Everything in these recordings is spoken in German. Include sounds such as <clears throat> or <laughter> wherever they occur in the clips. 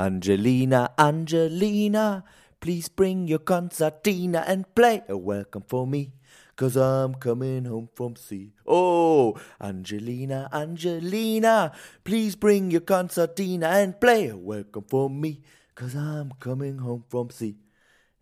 Angelina, Angelina, please bring your concertina and play a welcome for me. Cause I'm coming home from sea. Oh, Angelina, Angelina, please bring your concertina and play a welcome for me. Cause I'm coming home from sea.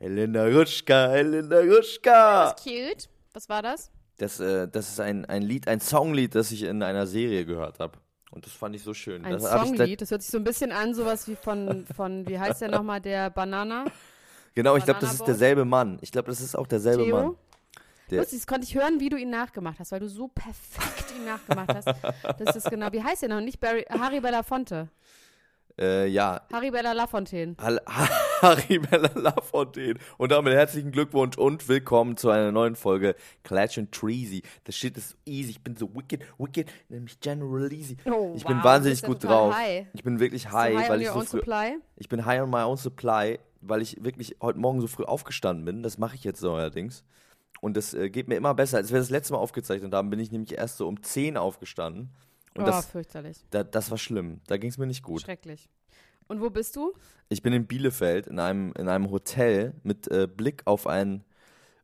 Elena Ruschka, Elena Ruschka. Das ist cute. Was war das? Das, äh, das ist ein, ein Lied, ein Songlied, das ich in einer Serie gehört habe. Und das fand ich so schön. Ein das Songlied. Das hört sich so ein bisschen an, sowas wie von, von wie heißt der nochmal, der Banana? Genau, ich glaube, das ist derselbe Mann. Ich glaube, das ist auch derselbe Theo? Mann. Der- Lustig, das konnte ich hören, wie du ihn nachgemacht hast, weil du so perfekt ihn nachgemacht hast. Das ist genau, wie heißt der noch? Nicht Barry, Harry Belafonte. Äh, ja, Harry Bella Lafontaine. Hall- Harry Bella Lafontaine. Und damit herzlichen Glückwunsch und willkommen zu einer neuen Folge Clash and Treasy. Das Shit ist easy. Ich bin so wicked, wicked, nämlich General Easy. Oh, ich bin wow, wahnsinnig du bist gut drauf. high. Ich bin wirklich So high, high weil on ich your so own früh, supply? ich bin high on my own supply, weil ich wirklich heute Morgen so früh aufgestanden bin. Das mache ich jetzt neuerdings. Und das äh, geht mir immer besser. Als wir das letzte Mal aufgezeichnet haben, bin ich nämlich erst so um 10 aufgestanden. Und oh, das, fürchterlich. da, das war schlimm. Da ging es mir nicht gut. Schrecklich. Und wo bist du? Ich bin in Bielefeld in einem, in einem Hotel mit äh, Blick auf ein,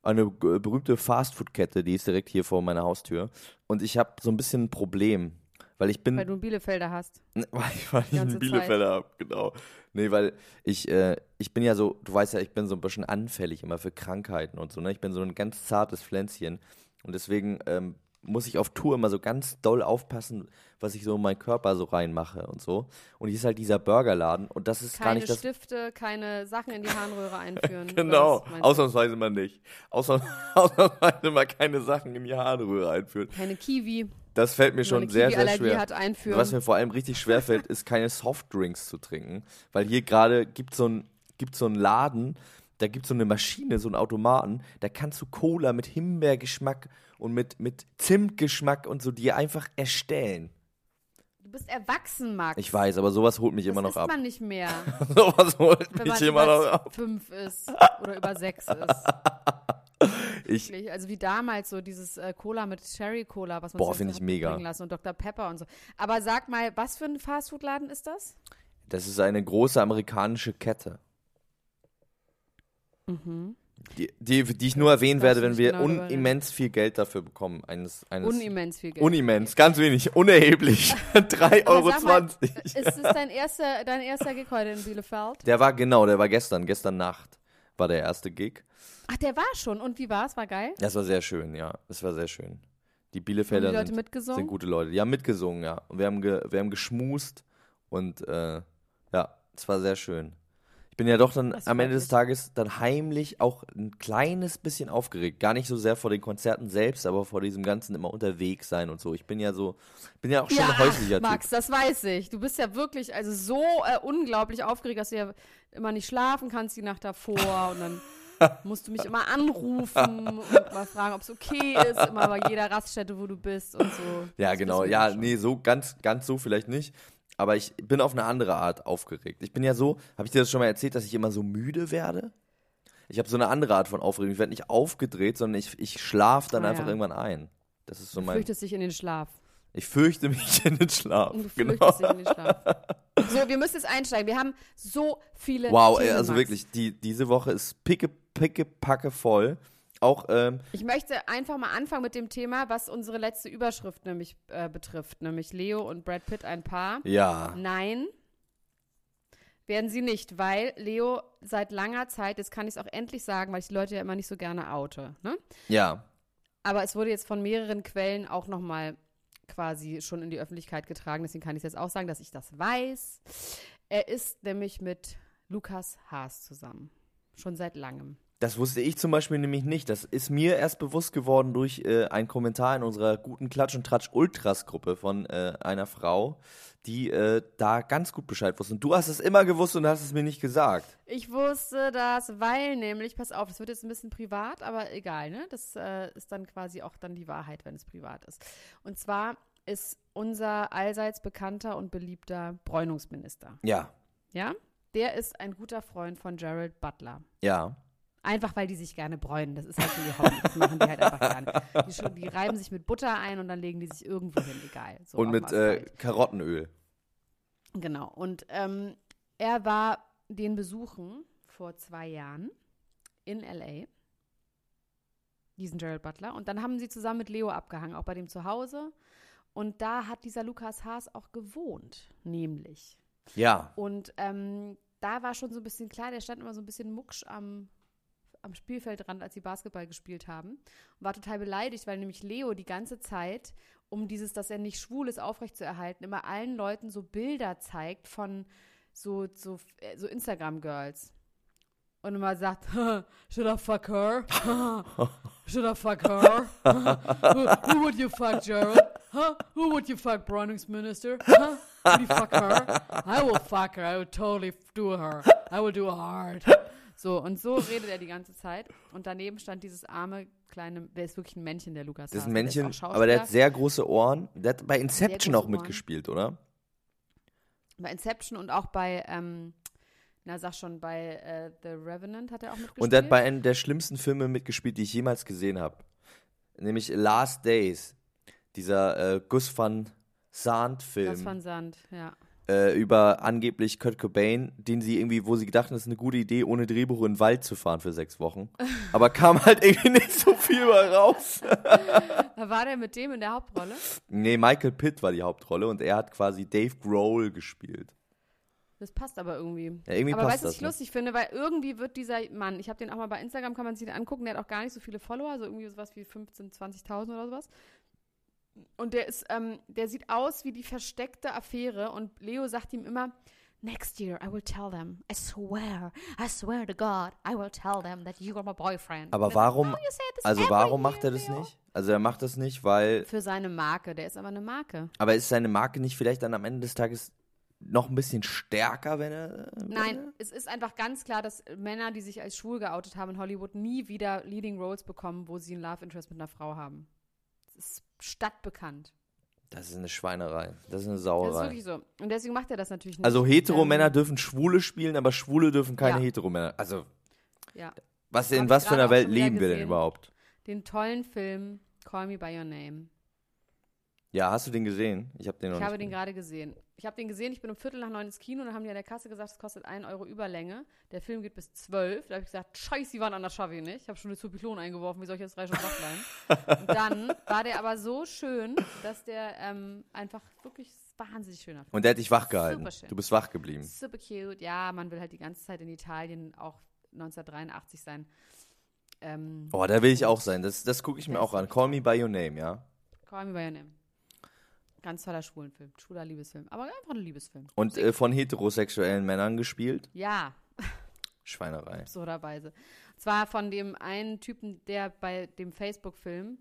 eine berühmte Fastfood-Kette, die ist direkt hier vor meiner Haustür. Und ich habe so ein bisschen ein Problem, weil ich bin, Weil du einen Bielefelder hast. <laughs> Weil ich, weil ich einen. Bielefelder habe, genau. Nee, weil ich, äh, ich bin ja so, du weißt ja, ich bin so ein bisschen anfällig immer für Krankheiten und so, ne? Ich bin so ein ganz zartes Pflänzchen. Und deswegen ähm, muss ich auf Tour immer so ganz doll aufpassen, was ich so in meinen Körper so reinmache und so. Und hier ist halt dieser Burgerladen und das ist gar Keine nicht das. Stifte, keine Sachen in die Harnröhre einführen. <laughs> Genau, ausnahmsweise mal nicht. Ausnahms <laughs> ausnahmsweise mal keine Sachen in die Harnröhre einführen. Keine Kiwi. Das fällt mir schon sehr, sehr schwer. hat einführen. Was mir vor allem richtig schwer fällt, ist keine Softdrinks zu trinken. Weil hier gerade gibt so ein gibt so einen Laden, da gibt es so eine Maschine, so einen Automaten, da kannst du Cola mit Himbeergeschmack und mit, mit Zimtgeschmack und so dir einfach erstellen. Du bist erwachsen, Max. Ich weiß, aber sowas holt mich das immer noch ab. man nicht mehr, <laughs> sowas holt wenn mich immer noch ab. fünf ist <laughs> oder über sechs ist. Ich, Wirklich. Also wie damals so dieses äh, Cola mit Cherry Cola, was man Boah, sich find jetzt ich mega. lassen und Dr. Pepper und so. Aber sag mal, was für ein Fastfood-Laden ist das? das ist eine große amerikanische Kette. Mhm. Die, die, die ich nur erwähnen werde, wenn wir genau unimmens viel Geld dafür bekommen. Eines, eines Unimmens viel Geld. Unimmens, ganz wenig, unerheblich. <laughs> <laughs> 3,20 Aber Euro. mal, Ist es dein erster, dein erster Gig heute in Bielefeld? Der war genau, der war gestern, gestern Nacht war der erste Gig. Ach, der war schon. Und wie war es? War geil? Das war sehr schön, ja. Das war sehr schön. Die Bielefelder die sind, mitgesungen? sind gute Leute. Die haben mitgesungen, ja. Und wir haben, ge, wir haben geschmust und äh, ja, es war sehr schön. Ich bin ja doch dann am Ende des. Tages dann heimlich auch ein kleines bisschen aufgeregt. Gar nicht so sehr vor den Konzerten selbst, aber vor diesem ganzen immer unterwegs sein und so. Ich bin ja so, bin ja auch schon ein häuslicher Max, Typ. das weiß ich. Du bist ja wirklich also so äh, unglaublich aufgeregt, dass du ja immer nicht schlafen kannst die Nacht davor und dann <laughs> musst du mich immer anrufen und mal fragen, ob es okay ist, immer bei jeder Raststätte, wo du bist und so. Ja, Das genau. Ja, nee, so ganz, ganz so vielleicht nicht. Aber ich bin auf eine andere Art aufgeregt. Ich bin ja so, habe ich dir das schon mal erzählt, dass ich immer so müde werde? Ich habe so eine andere Art von Aufregung. Ich werde nicht aufgedreht, sondern ich, ich schlafe dann Ah, einfach ja. irgendwann ein. Das ist so Du mein. fürchtest dich in den Schlaf. Ich fürchte mich <laughs> in den Schlaf. Du Genau. fürchtest dich in den Schlaf. <laughs> So, wir müssen jetzt einsteigen. Wir haben so viele Wow, ey, also wirklich, die, diese Woche ist picke, picke, packe voll. Auch, ähm, Ich möchte einfach mal anfangen mit dem Thema, was unsere letzte Überschrift nämlich äh, betrifft, nämlich Leo und Brad Pitt ein Paar. ja, Nein, werden sie nicht, weil Leo seit langer Zeit, jetzt kann ich es auch endlich sagen, weil ich die Leute ja immer nicht so gerne oute, ne? ja, Aber es wurde jetzt von mehreren Quellen auch nochmal quasi schon in die Öffentlichkeit getragen, deswegen kann ich jetzt auch sagen, dass ich das weiß. Er ist nämlich mit Lukas Haas zusammen. Schon seit langem. Das wusste ich zum Beispiel nämlich nicht. Das ist mir erst bewusst geworden durch äh, einen Kommentar in unserer guten Klatsch und Tratsch Ultras Gruppe von äh, einer Frau, die äh, da ganz gut Bescheid wusste. Und du hast es immer gewusst und hast es mir nicht gesagt. Ich wusste das, weil nämlich, pass auf, das wird jetzt ein bisschen privat, aber egal, ne? Das äh, ist dann quasi auch dann die Wahrheit, wenn es privat ist. Und zwar ist unser allseits bekannter und beliebter Bräunungsminister, Ja, ja? Der ist ein guter Freund von Gerald Butler. ja. Einfach weil die sich gerne bräunen. Das ist halt so ihr Hobby. Das machen die halt einfach gerne. Die, die reiben sich mit Butter ein und dann legen die sich irgendwo hin, egal. So und mit äh. Karottenöl. Genau. Und ähm, er war den besuchen vor zwei Jahren in LA. Diesen Gerald Butler. Und dann haben sie zusammen mit Leo abgehangen, auch bei dem zu Hause. Und da hat dieser Lukas Haas auch gewohnt, nämlich. Ja, Und ähm, da war schon so ein bisschen klar, der stand immer so ein bisschen mucksch am, am Spielfeldrand, als sie Basketball gespielt haben. Und war total beleidigt, weil nämlich Leo die ganze Zeit, um dieses, dass er nicht schwul ist, aufrechtzuerhalten, immer allen Leuten so Bilder zeigt von so, so, äh, so Instagram-Girls. Und immer sagt, <laughs> should I fuck her? <laughs> should I fuck her? <laughs> who, would you fuck, Gerald? Huh? Who would you fuck, Bräunungsminister? Huh? Would you fuck her? I will fuck her. I will totally do her. I will do hard. So, und so redet er die ganze Zeit. Und daneben stand dieses arme kleine, der ist wirklich ein Männchen, der Lukas das ist ein Der Männchen, auch aber der hat sehr große Ohren. Der hat bei Inception auch Ohren. mitgespielt, oder? bei Inception und auch bei, ähm, na sag schon, bei äh, The Revenant hat er auch mitgespielt. Und der hat bei einem der schlimmsten Filme mitgespielt, die ich jemals gesehen habe. Nämlich Last Days. Dieser äh, Gus van Sant-Film. Das von Sand, ja. Äh, über angeblich Kurt Cobain, den sie irgendwie, wo sie gedachten, das ist eine gute Idee, ohne Drehbuch in den Wald zu fahren für sechs Wochen. <laughs> Aber kam halt irgendwie nicht so viel bei raus. <laughs> War der mit dem in der Hauptrolle. nee, Michael Pitt war die Hauptrolle und er hat quasi Dave Grohl gespielt. Das passt aber irgendwie. Ja, irgendwie aber weißt du, was ich ne? lustig finde, weil irgendwie wird dieser Mann, ich habe den auch mal bei Instagram, kann man sich den angucken, der hat auch gar nicht so viele Follower, so irgendwie sowas wie 15.000, 20.000 oder sowas. Und der ist, ähm, der sieht aus wie die versteckte Affäre und Leo sagt ihm immer, Next year I will tell them. I swear, I swear to God, I will tell them that you are my boyfriend. Aber er warum, "Oh, also warum macht er das Leo." nicht? Also er macht das nicht, weil, Für seine Marke, der ist aber eine Marke. aber ist seine Marke nicht vielleicht dann am Ende des Tages noch ein bisschen stärker, wenn er... Nein, es ist einfach ganz klar, dass Männer, die sich als schwul geoutet haben in Hollywood, nie wieder Leading Roles bekommen, wo sie ein Love Interest mit einer Frau haben. Ist stadtbekannt. Das ist eine Schweinerei. Das ist eine Das ist Sauerei. wirklich so. Und deswegen macht er das natürlich nicht. Also Heteromänner Ähm, dürfen Schwule spielen, aber Schwule dürfen keine Ja. Heteromänner. Also Ja. was in was für einer Welt leben wir denn überhaupt? Den tollen Film Call Me By Your Name. Ja, hast du den gesehen? Ich habe den noch Ich nicht. habe den gesehen. gerade gesehen. Ich habe den gesehen, ich bin um Viertel nach neun ins Kino und dann haben die an der Kasse gesagt, es kostet 1 Euro Überlänge. Der Film geht bis 12. Da habe ich gesagt, scheiße, die waren an, das schaffe ich nicht. Ich habe schon eine Zupilon eingeworfen, wie soll ich jetzt drei Stunden wach bleiben? und dann war der aber so schön, dass der ähm, einfach wirklich wahnsinnig schöner Film Und der hat dich wach gehalten. Superschön. Du bist wach geblieben. Super cute. Ja, man will halt die ganze Zeit in Italien auch 1983 sein. Ähm, Oh, da will ich auch sein. Das, das gucke ich mir auch an. Call Me By Your Name, ja. Call Me By Your Name. Ganz toller Schwulenfilm. Schwuler Liebesfilm. Aber einfach ein Liebesfilm. Und äh, von heterosexuellen Männern gespielt. Ja, Schweinerei. absurderweise. Und zwar von dem einen Typen, der bei dem Facebook-Film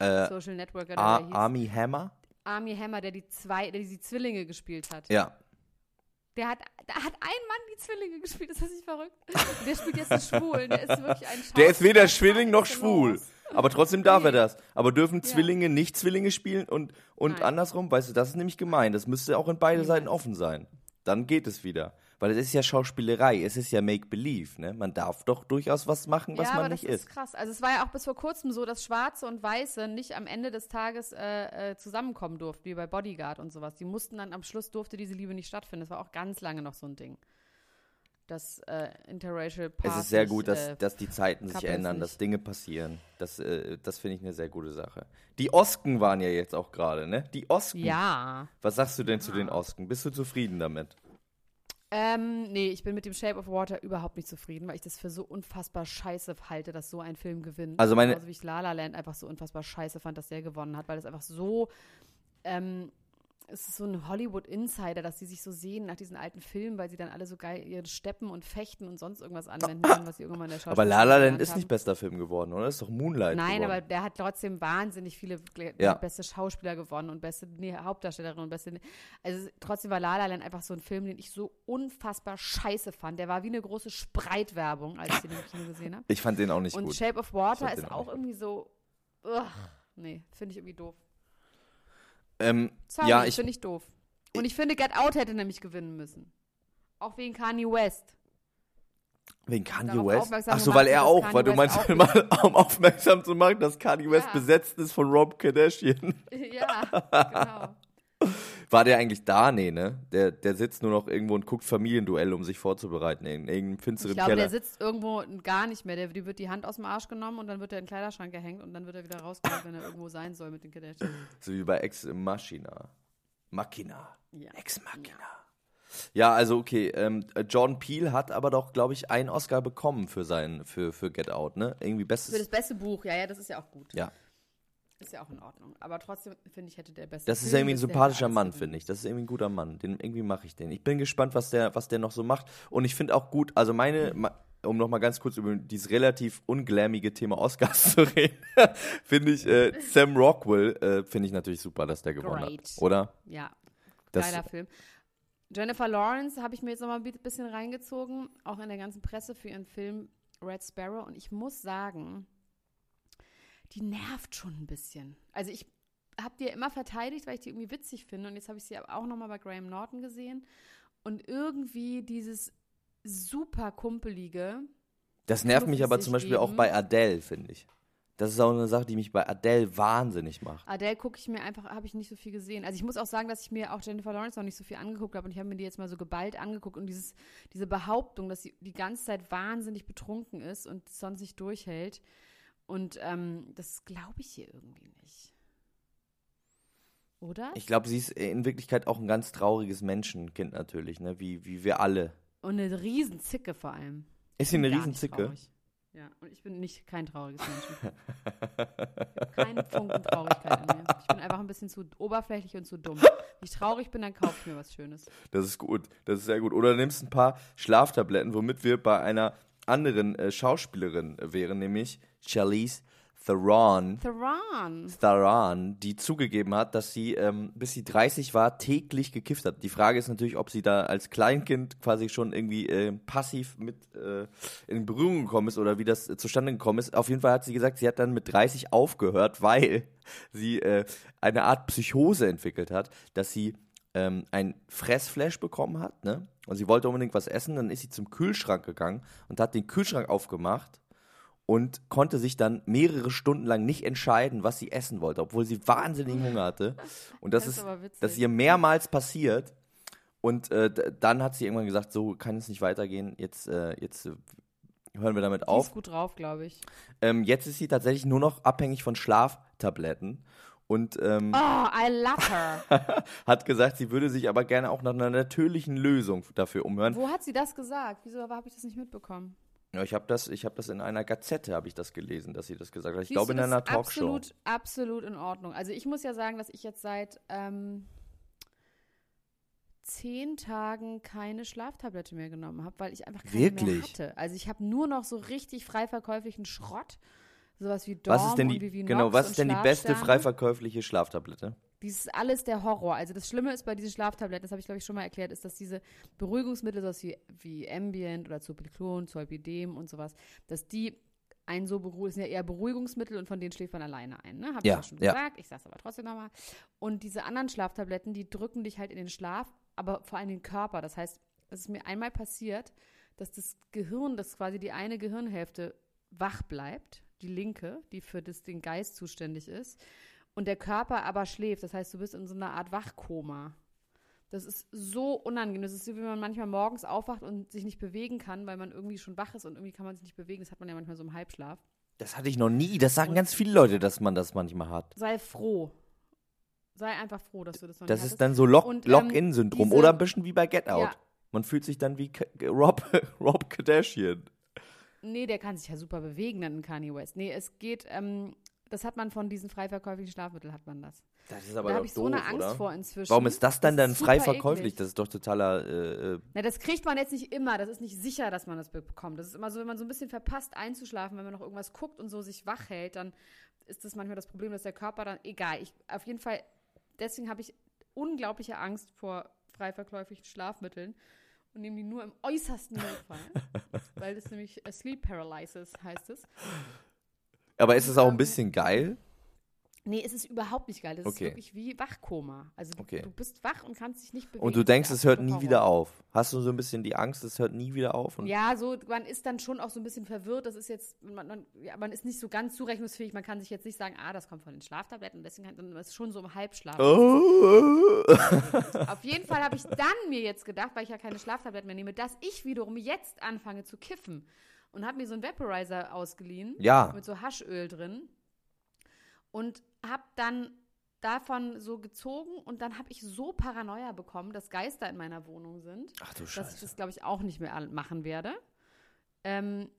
Äh, Social Networker, der Ar hieß, Army Hammer? Army Hammer, der die zwei, der die Zwillinge gespielt hat. Ja. Der hat, da hat ein Mann die Zwillinge gespielt, ist das nicht verrückt? Der spielt jetzt einen Schwulen, der ist wirklich ein Der ist weder Schauspieler Zwilling noch schwul. excellence. Aber trotzdem darf er das. Aber dürfen. Zwillinge nicht Zwillinge spielen und, und Nein. andersrum? Weißt du, das ist nämlich gemein. Das müsste auch in beide. Seiten offen sein. Dann geht es wieder. Weil es ist ja Schauspielerei, es ist ja Make-Believe, ne? Man darf doch durchaus was machen, was ja, man aber das nicht ist ist. krass. Also es war ja auch bis vor kurzem so, dass Schwarze und Weiße nicht am Ende des Tages äh, äh, zusammenkommen durften, wie bei Bodyguard und sowas. Die mussten dann am Schluss durfte diese Liebe nicht stattfinden. Das war auch ganz lange noch so ein Ding. Dass äh, interracial Es Path ist sehr gut, dass, äh, dass die Zeiten sich ändern, nicht. dass Dinge passieren. Das, äh, das finde ich eine sehr gute Sache. Die Osken waren ja jetzt auch gerade, ne? Die Osken. ja. Was sagst du denn zu den Osken? Bist du zufrieden damit? Ähm, nee, ich bin mit dem Shape of Water überhaupt nicht zufrieden, weil ich das für so unfassbar scheiße halte, dass so ein Film gewinnt. Also meine- Genauso wie ich La La Land einfach so unfassbar scheiße fand, dass der gewonnen hat, weil das einfach so, ähm, es ist so ein Hollywood-Insider, dass die sich so sehen nach diesen alten Filmen, weil sie dann alle so geil ihre Steppen und Fechten und sonst irgendwas anwenden können, was sie irgendwann in der Aber La La Land ist haben. nicht bester Film geworden, oder? Ist doch Moonlight Nein, geworden. aber der hat trotzdem wahnsinnig viele Ja. beste Schauspieler gewonnen und beste nee, Hauptdarstellerin und beste. Also trotzdem war La La Land einfach so ein Film, den ich so unfassbar scheiße fand. Der war wie eine große Spreitwerbung, als ich den im Kino gesehen habe. Ich fand den auch nicht Und gut. Shape of Water ist auch auch irgendwie so. Ugh, nee, finde ich irgendwie doof. Ähm, Sorry, ja, ich, finde ich doof. Und ich finde, Get Out hätte nämlich gewinnen müssen. Auch wegen Kanye West. wegen Kanye West. Ach so, weil <laughs> er auch, Kanye weil du meinst, um aufmerksam zu machen, dass Kanye West Ja. besetzt ist von Rob Kardashian. <laughs> ja, genau. War der eigentlich da? Nee, ne? Der, der sitzt nur noch irgendwo und guckt Familienduell, um sich vorzubereiten in irgendeinem finsteren Ich glaube, Keller. der sitzt irgendwo gar nicht mehr. Der, die wird die Hand aus dem Arsch genommen und dann wird er in den Kleiderschrank gehängt und dann wird er wieder rausgeholt, wenn er irgendwo sein soll mit den Kardashians. So wie bei Ex Machina. Machina. Ja. Ex Machina. Ja, also okay. Ähm, Jordan Peele hat aber doch, glaube ich, einen Oscar bekommen für sein, für, für Get Out, ne? Irgendwie Für bestes. das beste Buch, ja, ja, das ist ja auch gut. Ja, Ist ja auch in Ordnung. Aber trotzdem, finde ich, hätte der beste das ist Film, irgendwie ein sympathischer Mann, finde ich. Das ist irgendwie ein guter Mann. Den, irgendwie mache ich den. Ich bin gespannt, was der, was der noch so macht. Und ich finde auch gut, also meine, um noch mal ganz kurz über dieses relativ unglammige Thema Oscars <laughs> zu reden, <laughs> finde ich äh, Sam Rockwell, äh, finde ich natürlich super, dass der gewonnen Great. hat. Oder? Ja, Das, geiler Film. Jennifer Lawrence habe ich mir jetzt noch mal ein bi- bisschen reingezogen, auch in der ganzen Presse für ihren Film Red Sparrow. Und ich muss sagen, die nervt schon ein bisschen. Also ich habe die ja immer verteidigt, weil ich die irgendwie witzig finde. Und jetzt habe ich sie auch noch mal bei Graham Norton gesehen. Und irgendwie dieses super kumpelige, Das nervt mich aber zum Beispiel auch geben. bei Adele, finde ich. Das ist auch eine Sache, die mich bei Adele wahnsinnig macht. Adele gucke ich mir einfach, habe ich nicht so viel gesehen. Also ich muss auch sagen, dass ich mir auch Jennifer Lawrence noch nicht so viel angeguckt habe und ich habe mir die jetzt mal so geballt angeguckt und dieses, diese Behauptung, dass sie die ganze Zeit wahnsinnig betrunken ist und sonst nicht durchhält. Und ähm, das glaube ich hier irgendwie nicht. Oder? Ich glaube, sie ist in Wirklichkeit auch ein ganz trauriges Menschenkind natürlich, ne? Wie, wie wir alle. und eine Riesenzicke vor allem. Ist sie eine Riesenzicke? traurig. Ja, und ich bin nicht kein trauriges Mensch. Kein Funken Traurigkeit in mir. Ich bin einfach ein bisschen zu oberflächlich und zu dumm. Wenn ich traurig bin, dann kaufe ich mir was Schönes. Das ist gut, das ist sehr gut. Oder nimmst ein paar Schlaftabletten, womit wir bei einer anderen äh, Schauspielerin wären, nämlich Charlize Theron. Theron. Theron, die zugegeben hat, dass sie, ähm, bis sie 30 war, täglich gekifft hat. Die Frage ist natürlich, ob sie da als Kleinkind quasi schon irgendwie äh, passiv mit äh, in Berührung gekommen ist oder wie das äh, zustande gekommen ist. Auf jeden Fall hat sie gesagt, sie hat dann mit 30 aufgehört, <laughs> weil sie äh, eine Art Psychose entwickelt hat, dass sie ähm, ein Fressflash bekommen hat, ne? Und sie wollte unbedingt was essen, dann ist sie zum Kühlschrank gegangen und hat den Kühlschrank aufgemacht und konnte sich dann mehrere Stunden lang nicht entscheiden, was sie essen wollte, obwohl sie wahnsinnigen Hunger hatte. Und das, Das ist ist, das ist ihr mehrmals passiert. Und äh, dann hat sie irgendwann gesagt, so kann es nicht weitergehen. Jetzt, äh, jetzt äh, hören wir damit Die auf. ist gut drauf, glaube ich. Ähm, jetzt ist sie tatsächlich nur noch abhängig von Schlaftabletten und ähm, Oh, I love her. <laughs> hat gesagt, sie würde sich aber gerne auch nach einer natürlichen Lösung dafür umhören. Wo hat sie das gesagt? Wieso habe ich das nicht mitbekommen? Ja, ich habe das, ich habe das in einer Gazette habe ich das gelesen, dass sie das gesagt hat. Ich Siehst glaube in einer Talkshow. Absolut, absolut in Ordnung. Also ich muss ja sagen, dass ich jetzt seit ähm, zehn Tagen keine Schlaftablette mehr genommen habe, weil ich einfach keine mehr Wirklich? hatte. Also ich habe nur noch so richtig frei verkäuflichen Schrott. Sowas wie Dorm Was ist denn und die, Vivinox genau, was und ist denn die beste Schlafsterne. frei verkäufliche Schlaftablette? Dies ist alles der Horror. Also das Schlimme ist bei diesen Schlaftabletten, das habe ich glaube ich schon mal erklärt, ist, dass diese Beruhigungsmittel, sowas wie, wie Ambient oder Zolpidem, Zolpidem und sowas, dass die einen so beruhigen, sind ja eher Beruhigungsmittel und von denen schläft man alleine ein. Ne? Habe ich Ja, ja schon ja. gesagt, ich sage es aber trotzdem nochmal. Und diese anderen Schlaftabletten, die drücken dich halt in den Schlaf, aber vor allem den Körper. Das heißt, es ist mir einmal passiert, dass das Gehirn, das quasi die eine Gehirnhälfte wach bleibt, die linke, die für das, den Geist zuständig ist, und der Körper aber schläft. Das heißt, du bist in so einer Art Wachkoma. Das ist so unangenehm. Das ist so, wie man manchmal morgens aufwacht und sich nicht bewegen kann, weil man irgendwie schon wach ist und irgendwie kann man sich nicht bewegen. Das hat man ja manchmal so im Halbschlaf. Das hatte ich noch nie. Das sagen ganz viele Leute, dass man das manchmal hat. Sei froh. Sei einfach froh, dass du das noch Das nicht ist hattest. dann so Lock- Und, ähm, Lock-in-Syndrom. diese- Oder ein bisschen wie bei Get Out. Ja. Man fühlt sich dann wie K Rob, <laughs> Rob Kardashian. Nee, der kann sich ja super bewegen, dann in Kanye West. Nee, es geht, ähm, das hat man von diesen frei verkäuflichen Schlafmitteln, hat man das. Das ist da aber habe doch ich so doof, eine Angst oder? vor inzwischen. Warum ist das dann dann ist frei verkäuflich? eklig. Das ist doch totaler. Äh, äh, Na, das kriegt man jetzt nicht immer. Das ist nicht sicher, dass man das bekommt. Das ist immer so, wenn man so ein bisschen verpasst einzuschlafen, wenn man noch irgendwas guckt und so sich wach hält, dann ist das manchmal das Problem, dass der Körper dann, egal, ich, auf jeden Fall, deswegen habe ich unglaubliche Angst vor frei verkäuflichen Schlafmitteln und nehme die nur im äußersten Notfall, <laughs> weil das nämlich äh, Sleep Paralysis heißt es. Aber ist es auch ein Ähm, bisschen geil? Nee, es ist überhaupt nicht geil. Das Okay. ist wirklich wie Wachkoma. Also du, Okay. du bist wach und kannst dich nicht bewegen. Und du denkst, es hört nie wieder auf. Hast du so ein bisschen die Angst, es hört nie wieder auf? Und Ja, so, man ist dann schon auch so ein bisschen verwirrt. Das ist jetzt, man, man, ja, man ist nicht so ganz zurechnungsfähig. Man kann sich jetzt nicht sagen, ah, das kommt von den Schlaftabletten. Deswegen kann, man ist schon so im Halbschlaf. Oh. <laughs> Auf jeden Fall habe ich dann mir jetzt gedacht, weil ich ja keine Schlaftabletten mehr nehme, dass ich wiederum jetzt anfange zu kiffen. Und habe mir so einen Vaporizer ausgeliehen. Ja. Mit so Haschöl drin. Und habe dann davon so gezogen und dann habe ich so Paranoia bekommen, dass Geister in meiner Wohnung sind. Ach du dass ich Scheiße. das, glaube ich, auch nicht mehr machen werde. Ähm,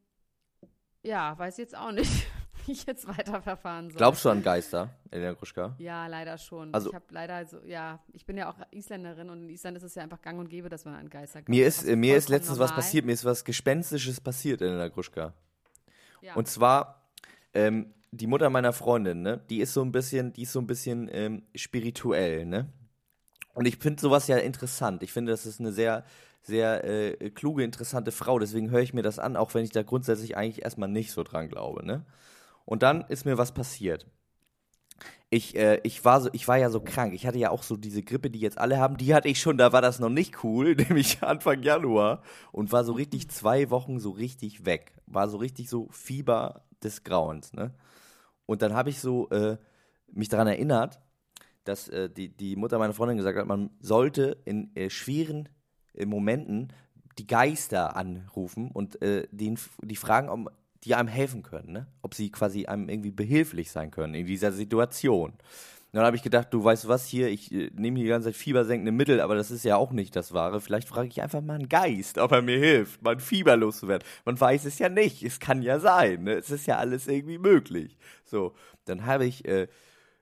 ja, weiß jetzt auch nicht, ich jetzt weiterverfahren soll. Glaubst du an Geister, Elena Gruschka? Ja, leider schon. Also- ich habe leider so, ja, ich bin ja auch Isländerin und in Island ist es ja einfach gang und gäbe, dass man an Geister glaubt. Mir ist, äh, mir ist letztens was normal. passiert, mir ist was Gespenstisches passiert, Elena Gruschka. Ja. Und zwar, ähm, die Mutter meiner Freundin, ne, die ist so ein bisschen, die ist so ein bisschen ähm, spirituell, ne? Und ich finde sowas ja interessant. Ich finde, das ist eine sehr, sehr äh, kluge, interessante Frau. Deswegen höre ich mir das an, auch wenn ich da grundsätzlich eigentlich erstmal nicht so dran glaube, ne? Und dann ist mir was passiert. Ich, äh, ich, war so, ich war ja so krank. Ich hatte ja auch so diese Grippe, die jetzt alle haben. Die hatte ich schon, da war das noch nicht cool, <laughs> nämlich Anfang Januar. Und war so richtig zwei Wochen so richtig weg. War so richtig so Fieber des Grauens, ne? Und dann habe ich so äh, mich daran erinnert, dass äh, die, die Mutter meiner Freundin gesagt hat, man sollte in äh, schweren äh, Momenten die Geister anrufen und äh, den, die fragen, ob die einem helfen können, ne? ob sie quasi einem irgendwie behilflich sein können in dieser Situation. Und dann habe ich gedacht, du weißt was hier, ich äh, nehme die ganze Zeit fiebersenkende Mittel, aber das ist ja auch nicht das Wahre. Vielleicht frage ich einfach mal einen Geist, ob er mir hilft, mein Fieber loszuwerden. Man weiß es ja nicht, es kann ja sein, ne? es ist ja alles irgendwie möglich. So, dann habe ich äh,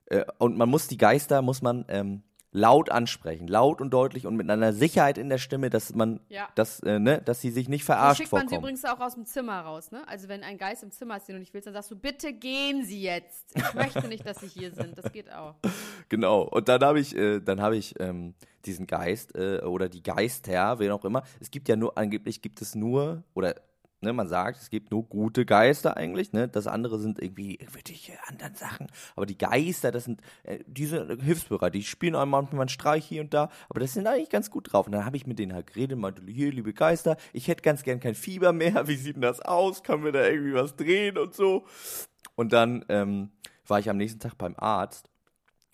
äh, und man muss die Geister, muss man ähm, laut ansprechen, laut und deutlich und mit einer Sicherheit in der Stimme, dass man, Ja. dass, äh, ne, dass sie sich nicht verarscht schickt man sie vorkommen. übrigens auch aus dem Zimmer raus, ne? Also wenn ein Geist im Zimmer ist, den du nicht willst, dann sagst du, bitte gehen Sie jetzt. Ich möchte nicht, dass Sie hier sind. Das geht auch. <laughs> Genau. Und dann habe ich, äh, dann habe ich ähm, diesen Geist äh, oder die Geister, wen auch immer. Es gibt ja nur, angeblich gibt es nur, oder ne, man sagt, es gibt nur gute Geister eigentlich, ne? Das andere sind irgendwie irgendwelche anderen Sachen. Aber die Geister, das sind, äh, die sind hilfsbereit, die spielen einem manchmal einen Streich hier und da, aber das sind eigentlich ganz gut drauf. Und dann habe ich mit denen halt geredet, meinte, hier, liebe Geister, ich hätte ganz gern kein Fieber mehr, wie sieht denn das aus? Können wir da irgendwie was drehen und so? Und dann ähm, war ich am nächsten Tag beim Arzt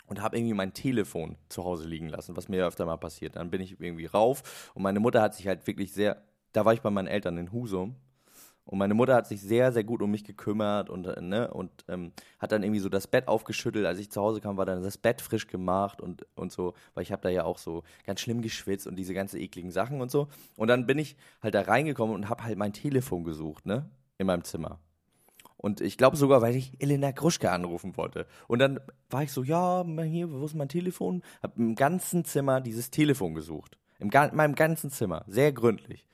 und habe irgendwie mein Telefon zu Hause liegen lassen, was mir ja öfter mal passiert. Dann bin ich irgendwie rauf und meine Mutter hat sich halt wirklich sehr, da war ich bei meinen Eltern in Husum und meine Mutter hat sich sehr, sehr gut um mich gekümmert und, äh, ne, und ähm, hat dann irgendwie so das Bett aufgeschüttelt. Als ich zu Hause kam, war dann das Bett frisch gemacht und, und so, weil ich habe da ja auch so ganz schlimm geschwitzt und diese ganzen ekligen Sachen und so. Und dann bin ich halt da reingekommen und habe halt mein Telefon gesucht, ne, in meinem Zimmer. Und ich glaube sogar, weil ich Elena Gruschke anrufen wollte. Und dann war ich so, ja, hier, wo ist mein Telefon? Hab im ganzen Zimmer dieses Telefon gesucht. In meinem ganzen Zimmer. Sehr gründlich.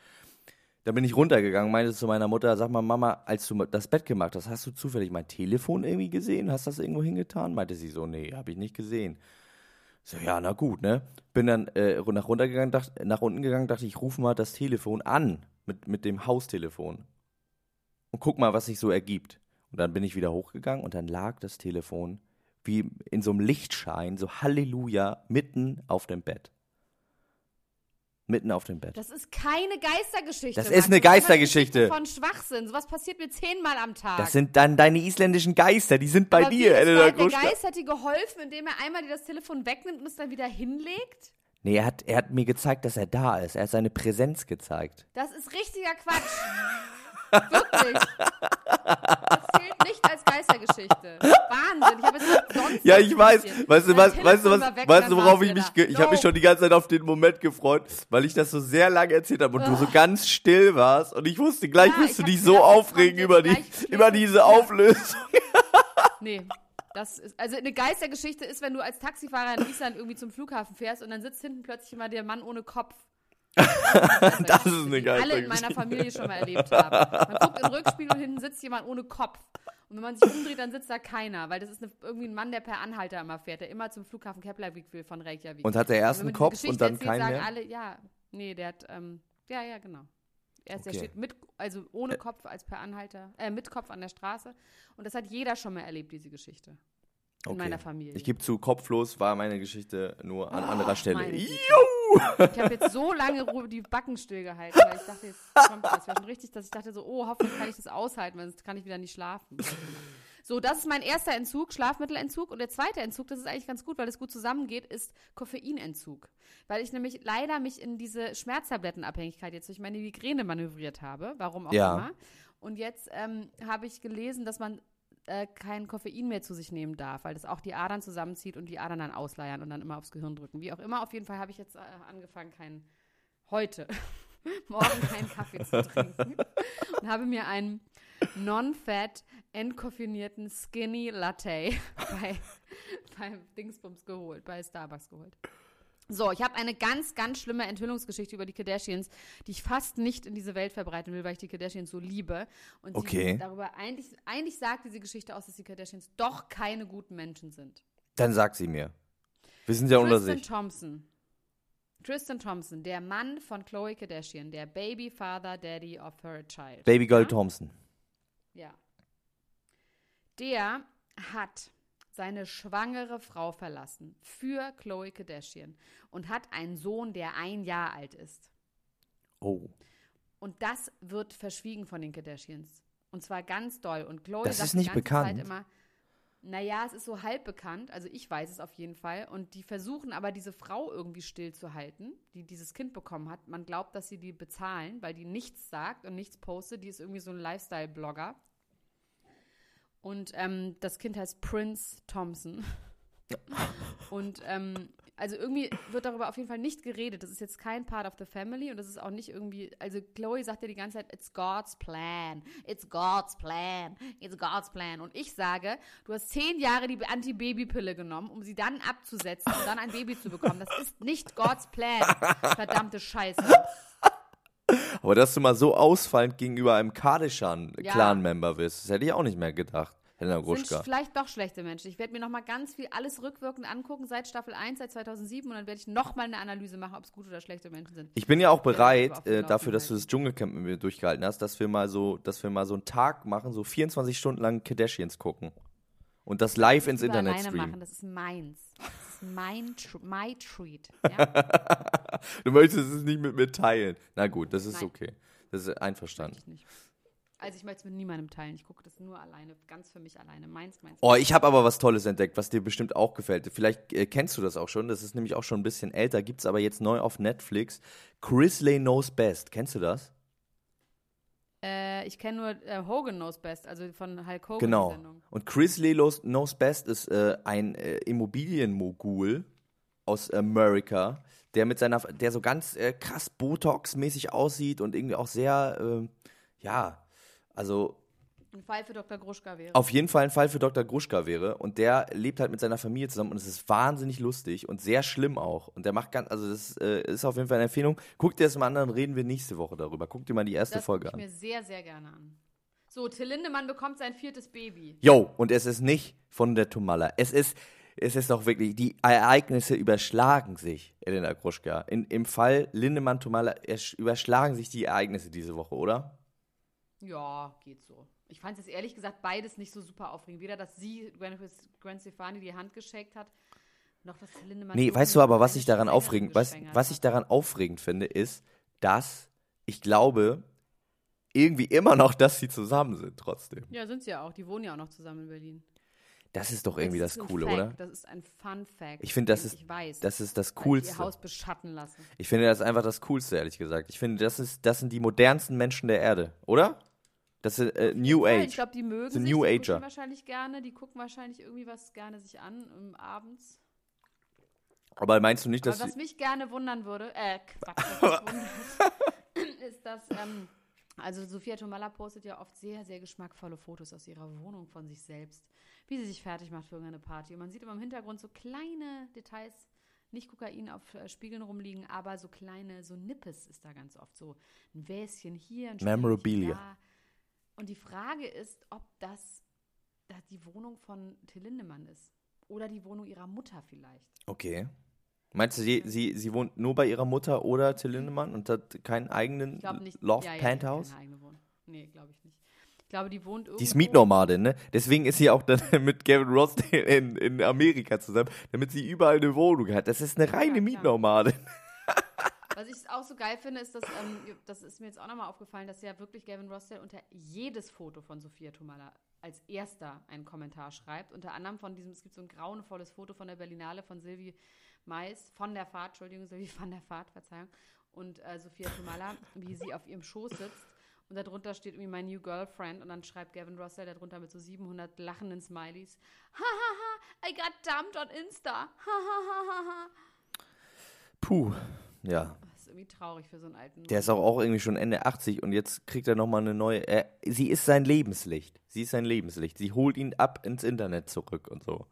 Dann bin ich runtergegangen, meinte zu meiner Mutter, sag mal, Mama, als du das Bett gemacht hast, hast du zufällig mein Telefon irgendwie gesehen? Hast das irgendwo hingetan? Meinte sie so, nee, habe ich nicht gesehen. So, ja, na gut, ne? Bin dann äh, nach runtergegangen, dacht, nach unten gegangen, dachte ich, ruf mal das Telefon an mit, mit dem Haustelefon. Und guck mal, was sich so ergibt. Und dann bin ich wieder hochgegangen und dann lag das Telefon wie in so einem Lichtschein, so Halleluja, mitten auf dem Bett. Mitten auf dem Bett. Das ist keine Geistergeschichte. Das ist eine Geistergeschichte. Von Schwachsinn. Sowas passiert mir zehnmal am Tag. Das sind dann deine isländischen Geister, die sind bei Aber dir, Elena der. Geist hat dir geholfen, indem er einmal dir das Telefon wegnimmt und es dann wieder hinlegt? Nee, er hat, er hat mir gezeigt, dass er da ist. Er hat seine Präsenz gezeigt. Das ist richtiger Quatsch. <laughs> Wirklich. Das zählt nicht als Geistergeschichte. Wahnsinn. Ich habe es sonst Ja, ich weiß. Weißt du was, weißt du was, weg weißt du, worauf ich mich, ge ich habe mich schon die ganze Zeit auf den Moment gefreut, weil ich das so sehr lange erzählt habe und du so ganz still warst und ich wusste, gleich Ja, wirst du dich so aufregen über die, <laughs> über diese Ja. Auflösung. <laughs> Nee. Das ist, also eine Geistergeschichte ist, wenn du als Taxifahrer in Island irgendwie zum Flughafen fährst und dann sitzt hinten plötzlich immer der Mann ohne Kopf. <laughs> Das ist eine die alle in meiner Familie schon mal erlebt haben. Man guckt in Rückspiel und hinten sitzt jemand ohne Kopf. Und wenn man sich umdreht, dann sitzt da keiner, weil das ist eine, irgendwie ein Mann, der per Anhalter immer fährt, der immer zum Flughafen Keflavik will von Reykjavik. Und hat er erst einen Kopf und dann erzählt, keinen sagen mehr? alle, ja, nee, der hat, ähm, ja, ja, genau. Er ist, der Okay. steht mit, also ohne Kopf als per Anhalter, äh, mit Kopf an der Straße. Und das hat jeder schon mal erlebt, diese Geschichte. In Okay. meiner Familie. Ich gebe zu, kopflos war meine Geschichte nur an anderer Stelle. Juhu! Ich habe jetzt so lange die Backen stillgehalten, weil ich dachte, jetzt kommt das. Das war schon richtig, dass ich dachte so, oh, hoffentlich kann ich das aushalten, weil sonst kann ich wieder nicht schlafen. So, das ist mein erster Entzug, Schlafmittelentzug. Und der zweite Entzug, das ist eigentlich ganz gut, weil das gut zusammengeht, ist Koffeinentzug. Weil ich nämlich leider mich in diese Schmerztablettenabhängigkeit jetzt durch meine Migräne manövriert habe, warum auch Ja. immer. Und jetzt ähm, habe ich gelesen, dass man äh, kein Koffein mehr zu sich nehmen darf, weil das auch die Adern zusammenzieht und die Adern dann ausleiern und dann immer aufs Gehirn drücken. Wie auch immer, auf jeden Fall habe ich jetzt äh, angefangen, kein heute, <laughs> morgen keinen Kaffee zu trinken <laughs> und habe mir einen non-fat, entkoffinierten Skinny Latte <laughs> bei, bei Dingsbums geholt, bei Starbucks geholt. So, ich habe eine ganz, ganz schlimme Enthüllungsgeschichte über die Kardashians, die ich fast nicht in diese Welt verbreiten will, weil ich die Kardashians so liebe. Und Okay. darüber eigentlich, eigentlich sagt diese Geschichte aus, dass die Kardashians doch keine guten Menschen sind. Dann sag sie mir. Wir sind ja unter Tristan sich. Thompson. Tristan Thompson, der Mann von Khloe Kardashian, der Baby Father Daddy of her child. Baby Girl ja? Thompson. Ja. Der hat seine schwangere Frau verlassen für Khloe Kardashian und hat einen Sohn, der ein Jahr alt ist. Oh. Und das wird verschwiegen von den Kardashians. Und zwar ganz doll. Und Chloe Das sagt ist nicht die ganze bekannt. Zeit immer, naja, es ist so halb bekannt. Also ich weiß es auf jeden Fall. Und die versuchen aber diese Frau irgendwie stillzuhalten, die dieses Kind bekommen hat. Man glaubt, dass sie die bezahlen, weil die nichts sagt und nichts postet. Die ist irgendwie so ein Lifestyle-Blogger. Und ähm, das Kind heißt Prince Thompson. <laughs> Und ähm, also irgendwie wird darüber auf jeden Fall nicht geredet. Das ist jetzt kein Part of the family und das ist auch nicht irgendwie. Also Chloe sagt ja die ganze Zeit, it's God's plan, it's God's plan, it's God's plan. Und ich sage, du hast zehn Jahre die Anti-Baby-Pille genommen, um sie dann abzusetzen und dann ein Baby zu bekommen. Das ist nicht God's plan. Verdammte Scheiße. Aber dass du mal so ausfallend gegenüber einem. Kardashian-Clan-Member wirst, das hätte ich auch nicht mehr gedacht, Helena Sind Gruschka. vielleicht doch schlechte Menschen. Ich werde mir noch mal ganz viel alles rückwirkend angucken seit Staffel 1, seit 2007 und dann werde ich noch mal eine Analyse machen, ob es gute oder schlechte Menschen sind. Ich bin ja auch bereit, äh, dafür, dass du das Dschungelcamp mit mir durchgehalten hast, dass wir mal so, dass wir mal so einen Tag machen, so 24 Stunden lang Kardashians gucken. Und das live ins Internet alleine streamen. machen, das ist meins. Das ist mein my treat. <laughs> Ja? Du möchtest es nicht mit mir teilen. Na gut, das ist Nein. okay. Das ist einverstanden. Also ich möchte es mit niemandem teilen. Ich gucke das nur alleine, ganz für mich alleine. Meins, meins. Oh, ich habe aber was Tolles entdeckt, was dir bestimmt auch gefällt. Vielleicht äh, kennst du das auch schon. Das ist nämlich auch schon ein bisschen älter. Gibt's aber jetzt neu auf Netflix. Chris Lay Knows Best. Kennst du das? Äh, ich kenne nur äh, Hogan Knows Best, also von Hulk Hogan Genau. Und Chris Knows- Knows Best ist äh, ein äh, Immobilienmogul aus Amerika, der mit seiner, der so ganz äh, krass Botox-mäßig aussieht und irgendwie auch sehr, ähm, ja, also Ein Fall für Dr. Gruschka wäre. auf jeden Fall ein Fall für Dr. Gruschka wäre. Und der lebt halt mit seiner Familie zusammen und es ist wahnsinnig lustig und sehr schlimm auch. Und der macht ganz, also das äh, ist auf jeden Fall eine Empfehlung. Guck dir das mal an, dann reden wir nächste Woche darüber. Guck dir mal die erste das Folge ich an. mir sehr, sehr gerne an. So, Till Lindemann bekommt sein viertes Baby. Yo, und es ist nicht von der Tomalla. Es ist, es ist doch wirklich, die Ereignisse überschlagen sich, Elena Gruschka. In, Im Fall Lindemann-Tomalla ersch- überschlagen sich die Ereignisse diese Woche, oder? Ja, geht so. Ich fand es ehrlich gesagt beides nicht so super aufregend. Weder, dass sie Gwen, Gwen Stefani die Hand geschakt hat, noch dass Lindemann. Nee, weißt du aber, was ich daran aufregend, was, was ich daran aufregend finde, ist, dass ich glaube, irgendwie immer noch, dass sie zusammen sind trotzdem. Ja, sind sie ja auch. Die wohnen ja auch noch zusammen in Berlin. Das ist doch irgendwie das, ist ein Coole, Fact, oder? Das ist ein Fun Fact. Ich finde, das ist- Ich weiß. Das ist das weil ich Coolste. Ihr Haus beschatten lassen. Ich finde das einfach das Coolste, ehrlich gesagt. Ich finde, das, ist, das sind die modernsten Menschen der Erde, oder? Das ist äh, New Voll, Ich Age. glaube, die mögen So sich, New die Ager. wahrscheinlich gerne, die gucken wahrscheinlich irgendwie was gerne sich an ähm, abends. Aber meinst du nicht, dass Aber was mich gerne wundern würde, äh, Quatsch, <laughs> wundert, ist, dass, ähm, also Sophia Tomalla postet ja oft sehr, sehr geschmackvolle Fotos aus ihrer Wohnung von sich selbst, wie sie sich fertig macht für irgendeine Party. Und man sieht immer im Hintergrund so kleine Details, nicht Kokain auf äh, Spiegeln rumliegen, aber so kleine, so Nippes ist da ganz oft so. Ein Wäschen hier, ein Memorabilia. da. Und die Frage ist, ob das, das die Wohnung von Till Lindemann ist. Oder die Wohnung ihrer Mutter vielleicht. Okay. Meinst du, sie, sie, sie wohnt nur bei ihrer Mutter oder Till Lindemann und hat keinen eigenen Ich glaube nicht. Loft ja, ja, Penthouse? Keine eigene Wohnung. Nee, glaube ich nicht. Ich glaube, die wohnt irgendwo. Die ist Mietnomadin, ne? Deswegen ist sie auch dann <laughs> mit Gavin Rossdale in, in Amerika zusammen, damit sie überall eine Wohnung hat. Das ist eine reine klar. Mietnomadin. Was ich auch so geil finde, ist, dass, ähm, das ist mir jetzt auch nochmal aufgefallen, dass ja wirklich Gavin Rossdale unter jedes Foto von Sophia Tomala als erster einen Kommentar schreibt. Unter anderem von diesem, es gibt so ein grauenvolles Foto von der Berlinale von Sylvie Mais, von der Fahrt, Entschuldigung, Sylvie von der Fahrt, Verzeihung, und äh, Sophia Tomala, wie sie auf ihrem Schoß sitzt. Und darunter steht irgendwie My New Girlfriend und dann schreibt Gavin Rossdale darunter mit so 700 lachenden Smileys. Hahaha, I got dumped on Insta. Hahaha. Puh, ja. Das ist irgendwie traurig für so einen alten Der ist auch, auch irgendwie schon Ende 80 und jetzt kriegt er nochmal eine neue. Er, sie ist sein Lebenslicht. Sie ist sein Lebenslicht. Sie holt ihn ab ins Internet zurück und so.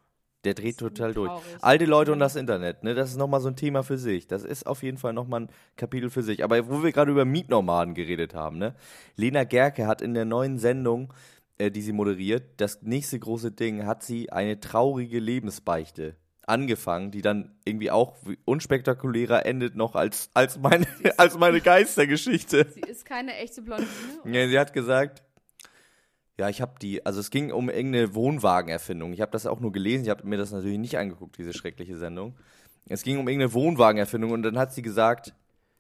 Der dreht total durch. Alte Leute und das Internet, ne? Das ist nochmal so ein Thema für sich. Das ist auf jeden Fall nochmal ein Kapitel für sich. Aber wo wir gerade über Mietnomaden geredet haben, ne? Lena Gerke hat in der neuen Sendung, äh, die sie moderiert, das nächste große Ding, hat sie eine traurige Lebensbeichte angefangen, die dann irgendwie auch unspektakulärer endet noch als, als meine, <laughs> als meine Geistergeschichte. Sie ist keine echte Blondine. Ja, sie hat gesagt, ja, ich habe die, also es ging um irgendeine Wohnwagenerfindung. Ich habe das auch nur gelesen, ich habe mir das natürlich nicht angeguckt, diese schreckliche Sendung. Es ging um irgendeine Wohnwagenerfindung und dann hat sie gesagt,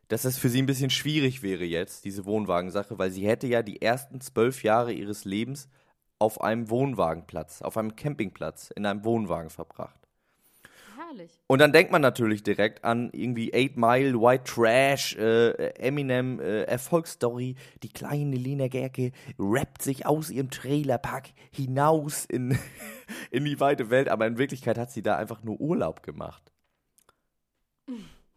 dass das für sie ein bisschen schwierig wäre jetzt, diese Wohnwagensache, weil sie hätte ja die ersten zwölf Jahre ihres Lebens auf einem Wohnwagenplatz, auf einem Campingplatz, in einem Wohnwagen verbracht. Herrlich. Und dann denkt man natürlich direkt an irgendwie Eight Mile, White Trash, äh, Eminem, äh, Erfolgsstory. Die kleine Lena Gerke rappt sich aus ihrem Trailerpark hinaus in, <laughs> in die weite Welt. Aber in Wirklichkeit hat sie da einfach nur Urlaub gemacht.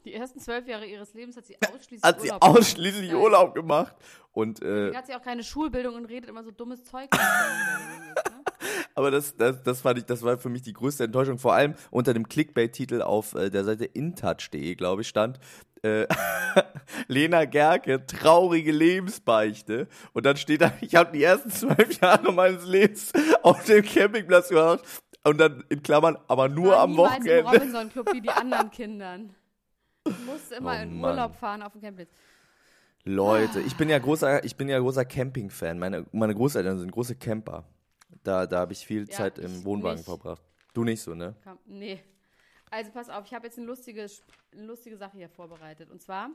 Die ersten zwölf Jahre ihres Lebens hat sie <laughs> ausschließlich Hat sie Urlaub gemacht. ausschließlich Geil. Urlaub gemacht. Und, äh, hat sie auch keine Schulbildung und redet immer so dummes Zeug. <laughs> aber das, das, das, fand ich, das war für mich die größte Enttäuschung. Vor allem unter dem Clickbait-Titel auf äh, der Seite intouch.de, glaube ich, stand äh, <laughs> Lena Gerke, traurige Lebensbeichte. Und dann steht da, ich habe die ersten zwölf Jahre meines Lebens auf dem Campingplatz gemacht. Und dann in Klammern, aber nur War am niemals im Wochenende. Robinson Club wie die anderen Kindern. Du musst immer Oh in. Urlaub fahren auf dem Campingplatz. Leute, ich bin ja großer, ich bin ja großer Camping-Fan. Meine, meine Großeltern sind große Camper. Da, da habe ich viel Ja, Zeit im Wohnwagen nicht. verbracht. Du nicht so, ne? Kam, nee. Also pass auf, ich habe jetzt eine lustige, eine lustige Sache hier vorbereitet. Und zwar,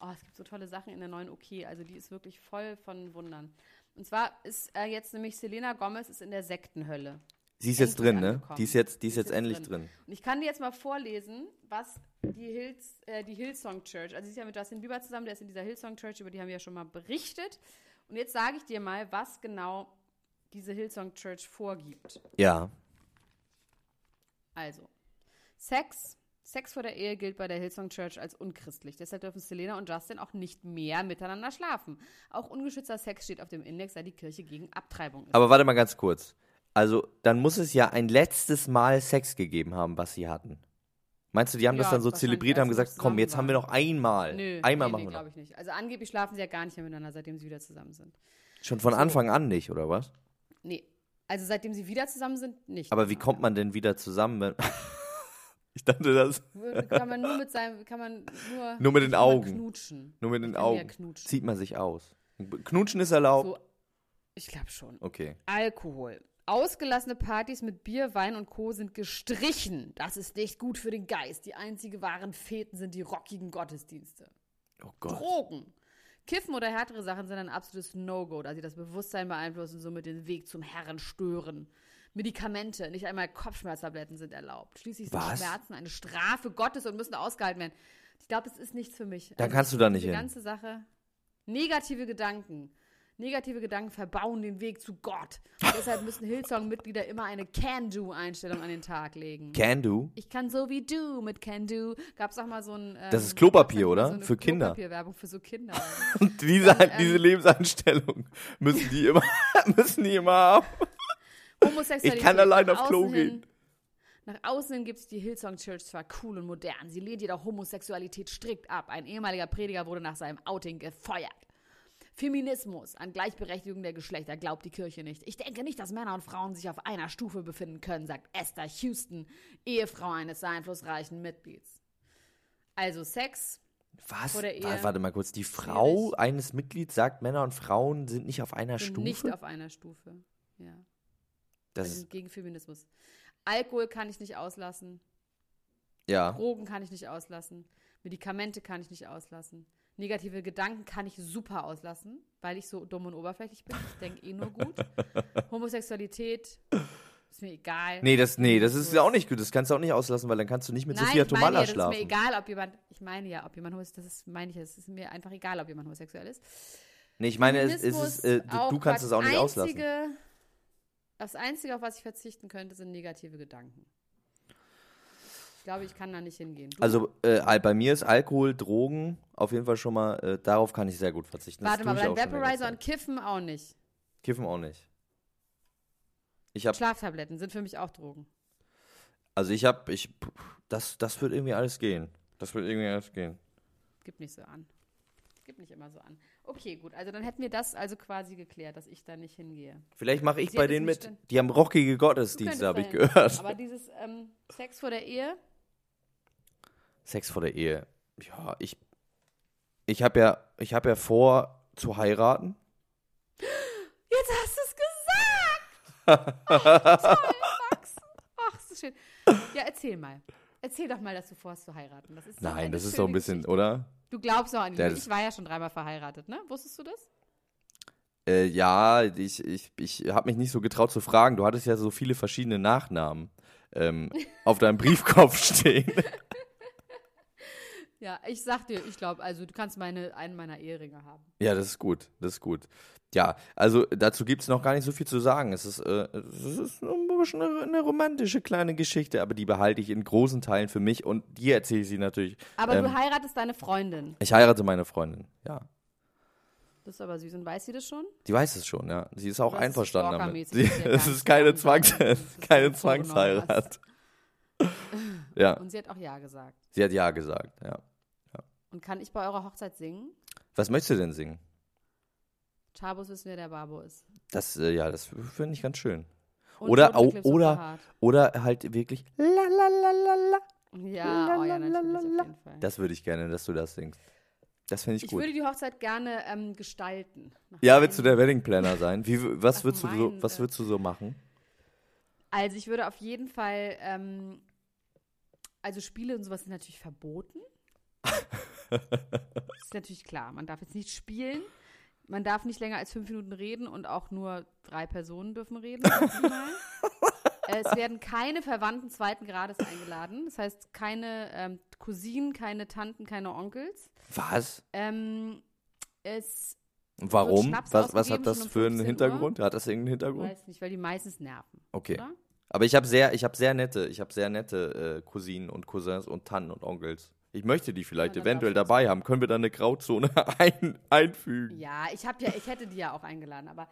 oh, es gibt so tolle Sachen in der neuen OK. Also die ist wirklich voll von Wundern. Und zwar ist äh, jetzt nämlich Selena Gomez ist in der Sektenhölle. Sie ist jetzt drin, ne? angekommen. Die ist jetzt, die ist jetzt endlich drin. Und ich kann dir jetzt mal vorlesen, was die, Hills, äh, die Hillsong Church, also sie ist ja mit Justin Bieber zusammen, der ist in dieser Hillsong Church, über die haben wir ja schon mal berichtet. Und jetzt sage ich dir mal, was genau diese Hillsong Church vorgibt. Ja. Also, Sex, Sex vor der Ehe gilt bei der Hillsong Church als unchristlich. Deshalb dürfen Selena und Justin auch nicht mehr miteinander schlafen. Auch ungeschützter Sex steht auf dem Index, da die Kirche gegen Abtreibung ist. Aber warte mal ganz kurz. Also, dann muss es ja ein letztes Mal Sex gegeben haben, was sie hatten. Meinst du, die haben das Ja, dann so zelebriert, haben gesagt, komm, jetzt haben wir noch einmal. Nö, einmal nee, machen nee, glaube ich nicht. Also angeblich schlafen sie ja gar nicht mehr miteinander, seitdem sie wieder zusammen sind. Schon von So. Anfang an nicht, oder was? Nee. Also seitdem sie wieder zusammen sind, nicht. Aber wie kommt man denn wieder zusammen, wenn. <laughs> ich dachte, das. Kann man nur mit seinem, kann man nur, Nur mit den Augen. knutschen. Nur mit den Augen. knutschen. Zieht man sich aus. Knutschen ist erlaubt. So, ich glaube schon. Okay. Alkohol. Ausgelassene Partys mit Bier, Wein und Co. sind gestrichen. Das ist nicht gut für den Geist. Die einzige wahren Feten sind die rockigen Gottesdienste. Oh Gott. Drogen. Kiffen oder härtere Sachen sind ein absolutes No-Go, da sie das Bewusstsein beeinflussen und somit den Weg zum Herren stören. Medikamente, nicht einmal Kopfschmerztabletten sind erlaubt. Schließlich sind Was? Schmerzen eine Strafe Gottes und müssen ausgehalten werden. Ich glaube, das ist nichts für mich. Dann kannst du da nicht diese hin. ganze Sache. Negative Gedanken. Negative Gedanken verbauen den Weg zu Gott. Und deshalb müssen Hillsong-Mitglieder immer eine Can-Do-Einstellung an den Tag legen. Can do. ich kann so wie du mit Can Do. Gab es auch mal so ein. Ähm, Das ist Klopapier, oder? So eine Für Kinder. Klopapierwerbung für so Kinder. <laughs> Und diese, Dann, ähm, diese Lebenseinstellung müssen die immer, <laughs> müssen die immer haben. Homosexualität. Ich kann allein auf Klo gehen. Hin, nach außen hin gibt es die Hillsong Church zwar cool und modern. Sie lehnt jedoch Homosexualität strikt ab. Ein ehemaliger Prediger wurde nach seinem Outing gefeuert. Feminismus an Gleichberechtigung der Geschlechter glaubt die Kirche nicht. Ich denke nicht, dass Männer und Frauen sich auf einer Stufe befinden können, sagt Esther Houston, Ehefrau eines sehr einflussreichen Mitglieds. Also Sex, Was? Vor der Ehe. Wa- Warte mal kurz. Die Frau Schwierig. eines Mitglieds sagt, Männer und Frauen sind nicht auf einer sind Stufe? nicht auf einer Stufe. Ja. das ist, sind gegen Feminismus. Alkohol kann ich nicht auslassen. ja. Drogen kann ich nicht auslassen. Medikamente kann ich nicht auslassen. Negative Gedanken kann ich super auslassen, weil ich so dumm und oberflächlich bin. Ich denke eh nur gut. <laughs> Homosexualität ist mir egal. Nee, das, nee, das ist ja auch nicht gut. Das kannst du auch nicht auslassen, weil dann kannst du nicht mit Nein, Sophia ich meine Tomala ja, das ist mir schlafen. egal, ob jemand, ich meine ja, ob jemand homosexuell ist, das ist, meine ich, es ist mir einfach egal, ob jemand homosexuell ist. Nee, ich meine, es, ist, äh, du, du kannst es auch nicht das auslassen. einzige, Das Einzige, auf was ich verzichten könnte, sind negative Gedanken. Ich glaube, ich kann da nicht hingehen. Du? Also äh, bei mir ist Alkohol, Drogen auf jeden Fall schon mal, äh, darauf kann ich sehr gut verzichten. Warte mal, aber dein Vaporizer und. Kiffen auch nicht. Kiffen auch nicht. Ich habe, Schlaftabletten sind für mich auch Drogen. also ich habe, ich, das, das wird irgendwie alles gehen. Das wird irgendwie alles gehen. Gib nicht so an. Gib nicht immer so an. Okay, gut. Also dann hätten wir das also quasi geklärt, dass ich da nicht hingehe. Vielleicht mache ich Sie bei denen mit. Die haben rockige Gottesdienste, habe ich gehört. Aber dieses ähm, Sex vor der Ehe, Sex vor der Ehe. Ja, ich, ich habe ja, ich habe ja vor zu heiraten. Jetzt hast du es gesagt! Oh, toll, Max. Ach, das schön. Ja, erzähl mal. Erzähl doch mal, dass du vorhast zu heiraten. Das ist so Nein, das ist doch ein bisschen, Geschichte. oder? Du glaubst doch an die Ja, Ich war ja schon dreimal verheiratet, ne? Wusstest du das? Äh, ja, ich, ich, ich habe mich nicht so getraut zu fragen. Du hattest ja so viele verschiedene Nachnamen ähm, <laughs> auf deinem Briefkopf stehen. Ja, ich sag dir, ich glaube, also du kannst meine, einen meiner Eheringe haben. Ja, das ist gut, das ist gut. Ja, also dazu gibt es noch gar nicht so viel zu sagen. Es ist, äh, es ist bisschen eine, eine romantische kleine Geschichte, aber die behalte ich in großen Teilen für mich und dir erzähle ich sie natürlich. Aber Ähm, du heiratest deine Freundin. Ich heirate meine Freundin, ja. Das ist aber süß. Und weiß sie das schon? Die weiß es schon, ja. Sie ist auch es einverstanden damit. Sie, <laughs> es ist keine, Zwangs <laughs> keine Zwangsheirat. <laughs> Ja, Und sie hat auch Ja gesagt. Sie hat ja gesagt, ja. Und kann ich bei eurer Hochzeit singen? Was möchtest du denn singen? Chabos wissen, wer der Babo ist. Das, äh, ja, das finde ich ganz schön. Und Oder, au- oder, oder halt wirklich la la la la la. Ja, oh ja, natürlich, auf jeden Fall. Das würde ich gerne, dass du das singst. Das finde ich, ich gut. würde die Hochzeit gerne ähm, gestalten. Nach Ja, willst du der Wedding Planner sein? Wie, was, Ach, würdest du so, was würdest du so machen? Also ich würde auf jeden Fall, ähm, also Spiele und sowas sind natürlich verboten. <laughs> ist natürlich klar. Man darf jetzt nicht spielen. Man darf nicht länger als fünf Minuten reden und auch nur drei Personen dürfen reden. <laughs> es werden keine Verwandten zweiten Grades eingeladen. Das heißt, keine ähm, Cousinen, keine Tanten, keine Onkels. Was? Ähm, es Warum? Was, was hat das für einen 15 Uhr? Hintergrund? Hat das irgendeinen Hintergrund? weiß nicht, weil die meistens nerven. Okay. Oder? Aber ich habe sehr, ich habe sehr nette, ich habe sehr nette äh, Cousinen und Cousins und Tanten und Onkels. Ich möchte die vielleicht Ja, eventuell dabei haben. Können wir da eine Grauzone <laughs> ein, einfügen? Ja, ich habe ja, ich hätte die ja auch eingeladen, aber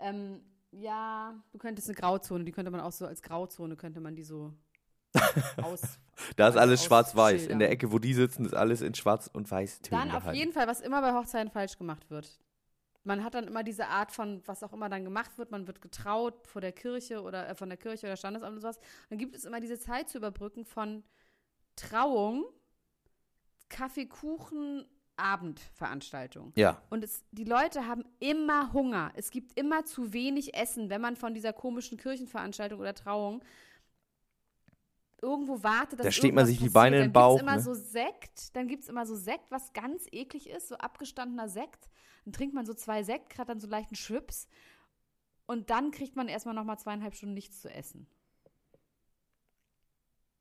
ähm, ja, du könntest eine Grauzone, die könnte man auch so als Grauzone könnte man die so <laughs> aus. Da ist Also alles schwarz-weiß. In der Ecke, wo die sitzen, ist alles in schwarz und weiß Dann auf gehalten. jeden Fall, was immer bei Hochzeiten falsch gemacht wird. Man hat dann immer diese Art von, was auch immer dann gemacht wird, man wird getraut vor der Kirche oder äh, von der Kirche oder Standesamt und sowas. Dann gibt es immer diese Zeit zu überbrücken von Trauung, Kaffee, Kuchen, Abendveranstaltung. Ja, Und es, die Leute haben immer Hunger. Es gibt immer zu wenig Essen, wenn man von dieser komischen Kirchenveranstaltung oder Trauung irgendwo wartet. dass Da steht man sich die. Beine in den Bauch, Dann gibt es immer ne? so Sekt, dann gibt es immer so Sekt, was ganz eklig ist, so abgestandener Sekt. Dann trinkt man so zwei Sekt, gerade dann so leichten Schwips. Und dann kriegt man erstmal nochmal zweieinhalb Stunden nichts zu essen.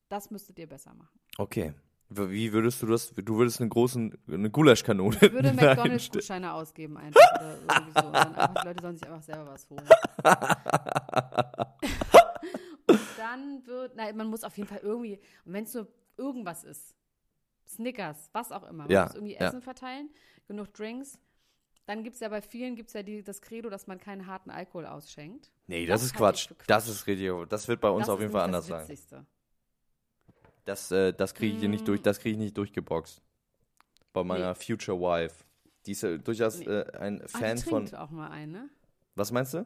Das müsstet ihr besser machen. Okay. Wie würdest du das? Du würdest einen großen, eine Gulaschkanone. Ich würde <laughs> McDonalds. Gutscheine ausgeben einfach oder so. Dann einfach, die Leute sollen sich einfach selber was holen. <laughs> dann wird, nein, man muss auf jeden Fall irgendwie, und wenn es nur irgendwas ist, Snickers, was auch immer, man Ja, muss irgendwie ja. Essen verteilen, genug Drinks. Dann gibt es ja bei vielen gibt's ja die, das Credo, dass man keinen harten Alkohol ausschenkt. Nee, das, Das ist Quatsch. Quatsch. Das ist richtig. Das wird bei uns das auf jeden Fall anders das sein. Das, äh, das kriege ich hier Mm. nicht durch. Das kriege ich nicht durchgeboxt. Bei meiner Future Wife. Die ist ja durchaus Nee. äh, ein Ah, Fan die von. trinkt auch mal ein, ne? Was meinst du?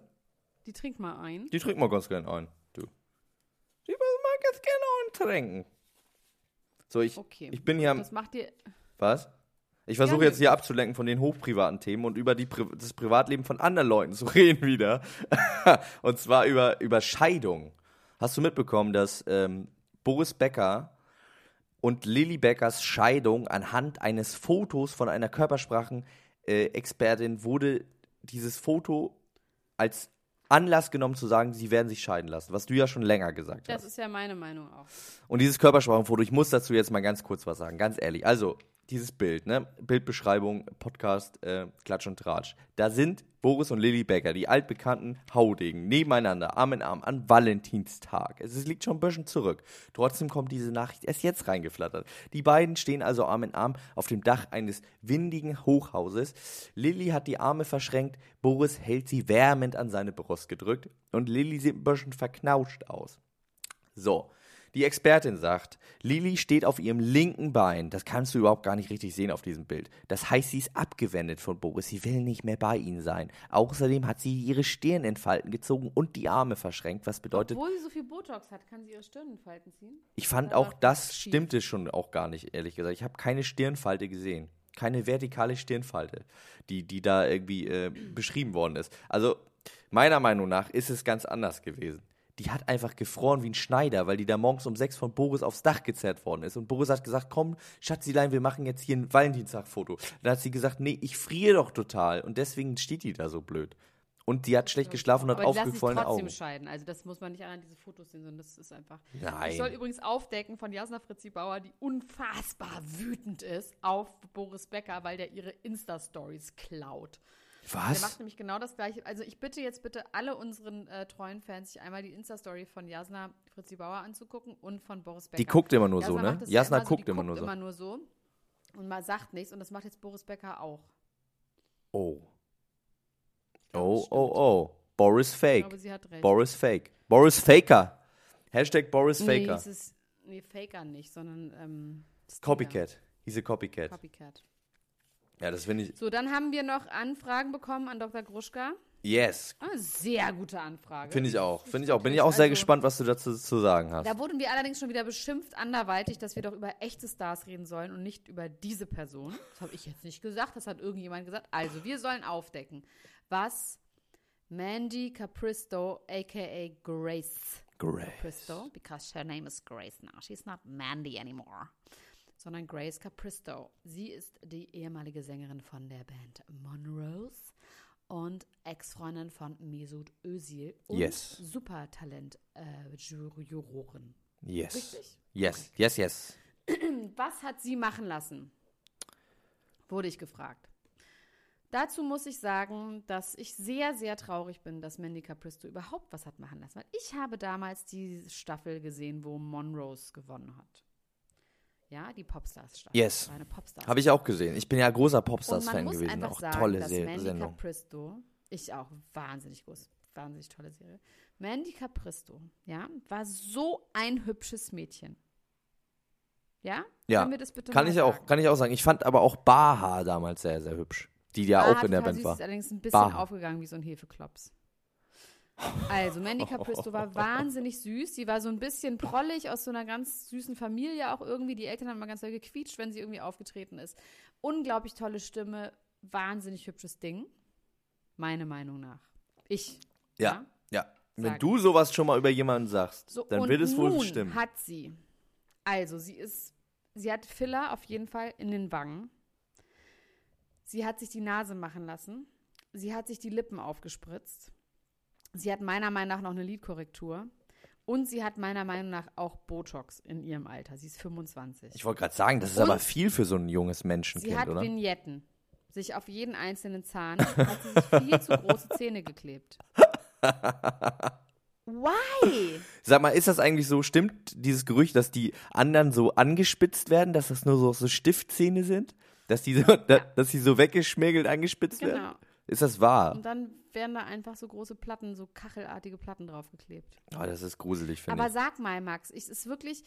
Die trinkt mal ein. Die trinkt mal ganz gerne ein. Mag ganz gerne eintrinken. So, ich, Okay. ich bin hier am. Das macht dir. Was? Ich versuche jetzt hier abzulenken von den hochprivaten Themen und über die, das Privatleben von anderen Leuten zu <laughs> reden wieder. und zwar über, über Scheidung. Hast du mitbekommen, dass ähm, Boris Becker und Lilly Beckers Scheidung anhand eines Fotos von einer Körpersprachen-Expertin wurde dieses Foto als Anlass genommen zu sagen, sie werden sich scheiden lassen, was du ja schon länger gesagt hast. Das ist ja meine Meinung auch. Und dieses Körpersprachenfoto, ich muss dazu jetzt mal ganz kurz was sagen, ganz ehrlich. Also, dieses Bild, ne? Bildbeschreibung, Podcast, äh, Klatsch und Tratsch. Da sind Boris und Lilly Becker, die altbekannten Haudegen, nebeneinander, Arm in Arm, an Valentinstag. Es liegt schon ein bisschen zurück. Trotzdem kommt diese Nachricht erst jetzt reingeflattert. Die beiden stehen also Arm in Arm auf dem Dach eines windigen Hochhauses. Lilly hat die Arme verschränkt, Boris hält sie wärmend an seine Brust gedrückt und Lilly sieht ein bisschen verknauscht aus. So, die Expertin sagt, Lili steht auf ihrem linken Bein. Das kannst du überhaupt gar nicht richtig sehen auf diesem Bild. Das heißt, sie ist abgewendet von Boris. Sie will nicht mehr bei ihm sein. Außerdem hat sie ihre Stirn in Falten gezogen und die Arme verschränkt, was bedeutet, Obwohl sie so viel Botox hat, kann sie ihre Stirn in Falten ziehen. ich fand auch, das schief. stimmte schon auch gar nicht, ehrlich gesagt. Ich habe keine Stirnfalte gesehen. Keine vertikale Stirnfalte, die, die da irgendwie äh, <clears throat> beschrieben worden ist. Also, meiner Meinung nach ist es ganz anders gewesen. Die hat einfach gefroren wie ein Schneider, weil die da morgens um sechs von Boris aufs Dach gezerrt worden ist. Und Boris hat gesagt, komm, Schatzilein, wir machen jetzt hier ein Valentinstag-Foto. Dann hat sie gesagt, nee, ich friere doch total. Und deswegen steht die da so blöd. Und die hat schlecht geschlafen und hat sich aufgequollene trotzdem Augen. scheiden. Also das muss man nicht an diese Fotos sehen, sondern das ist einfach. Nein. Ich soll übrigens aufdecken von Jasna Fritzi Bauer, die unfassbar wütend ist auf Boris Becker, weil der ihre Insta-Stories klaut. Der macht Was? nämlich genau das gleiche. Also ich bitte jetzt bitte alle unseren äh, treuen Fans, sich einmal die Insta-Story von Jasna Fritzi Bauer anzugucken und von Boris Becker. Die guckt immer nur so, Jasna ne? macht das Jasna immer so, guckt die immer nur so. immer nur so und mal sagt nichts und das macht jetzt Boris Becker auch. Oh. Oh, oh, oh. Boris Ich Fake. glaube, sie hat recht. Boris Fake. Boris Faker. Hashtag Boris nee, Faker. es ist, nee, Faker nicht, sondern ähm. Copycat. He's a Copycat. Copycat. Ja, das finde ich. So, dann haben wir noch Anfragen bekommen an Dr. Gruschka. Yes. Ah, sehr gute Anfrage. Finde ich auch. Finde ich auch. Bin ich auch sehr also- gespannt, was du dazu zu sagen hast. Da wurden wir allerdings schon wieder beschimpft anderweitig, dass wir doch über echte Stars reden sollen und nicht über diese Person. Das habe ich jetzt nicht gesagt, das hat irgendjemand gesagt. Also, wir sollen aufdecken, was Mandy Capristo, aka Grace Grace. Capristo, because her name is Grace now. She's not Mandy anymore. Sondern Grace Capristo. Sie ist die ehemalige Sängerin von der Band Monrose und Ex-Freundin von Mesut Özil und Yes. Supertalent äh. Yes. Richtig? Yes. Yes, yes. <clears throat> Was hat sie machen lassen? Wurde ich gefragt. Dazu muss ich sagen, dass ich sehr, sehr traurig bin, dass Mandy Capristo überhaupt was hat machen lassen. Weil ich habe damals die Staffel gesehen, wo Monrose gewonnen hat. Ja, die Popstars-Staffel. Yes. Das war eine Popstars. Habe ich auch gesehen. Ich bin ja großer Popstars-Fan gewesen. einfach Auch sagen, tolle dass Se Mandy. Capristo, ich auch, wahnsinnig groß, wahnsinnig tolle Serie. Mandy Capristo, ja, war so ein hübsches Mädchen. Ja? Ja. Kann mal ich auch, sagen? kann ich auch sagen. Ich fand aber auch Baha damals sehr, sehr hübsch. Die ja auch in der Band war. Ist allerdings ein bisschen Bah. aufgegangen wie so ein Hefeklops. Also, Mandy Capristo war wahnsinnig süß. Sie war so ein bisschen prollig aus so einer ganz süßen Familie auch irgendwie. Die Eltern haben mal ganz doll gequietscht, wenn sie irgendwie aufgetreten ist. Unglaublich tolle Stimme, wahnsinnig hübsches Ding. Meine Meinung nach. Ich. Ja. Ja. Wenn Sag. du sowas schon mal über jemanden sagst, So, dann wird es wohl stimmen. hat sie, also sie ist, sie hat Filler auf jeden Fall in den Wangen. Sie hat sich die Nase machen lassen. Sie hat sich die Lippen aufgespritzt. Sie hat meiner Meinung nach noch eine Lidkorrektur. Und sie hat meiner Meinung nach auch Botox in ihrem Alter. Sie ist 25. Ich wollte gerade sagen, das ist Und aber viel für so ein junges sie Menschenkind, hat oder? Vignetten. Sich auf jeden einzelnen Zahn <laughs> hat sie sich viel zu große Zähne geklebt. Why? Sag mal, ist das eigentlich so, stimmt dieses Gerücht, dass die anderen so angespitzt werden, dass das nur so, so Stiftzähne sind? Dass die so, da, dass die so weggeschmägelt angespitzt werden? Genau. Ist das wahr? Und dann werden da einfach so große Platten, so kachelartige Platten draufgeklebt. Oh, das ist gruselig, finde Aber ich. sag mal, Max, ich, es ist wirklich,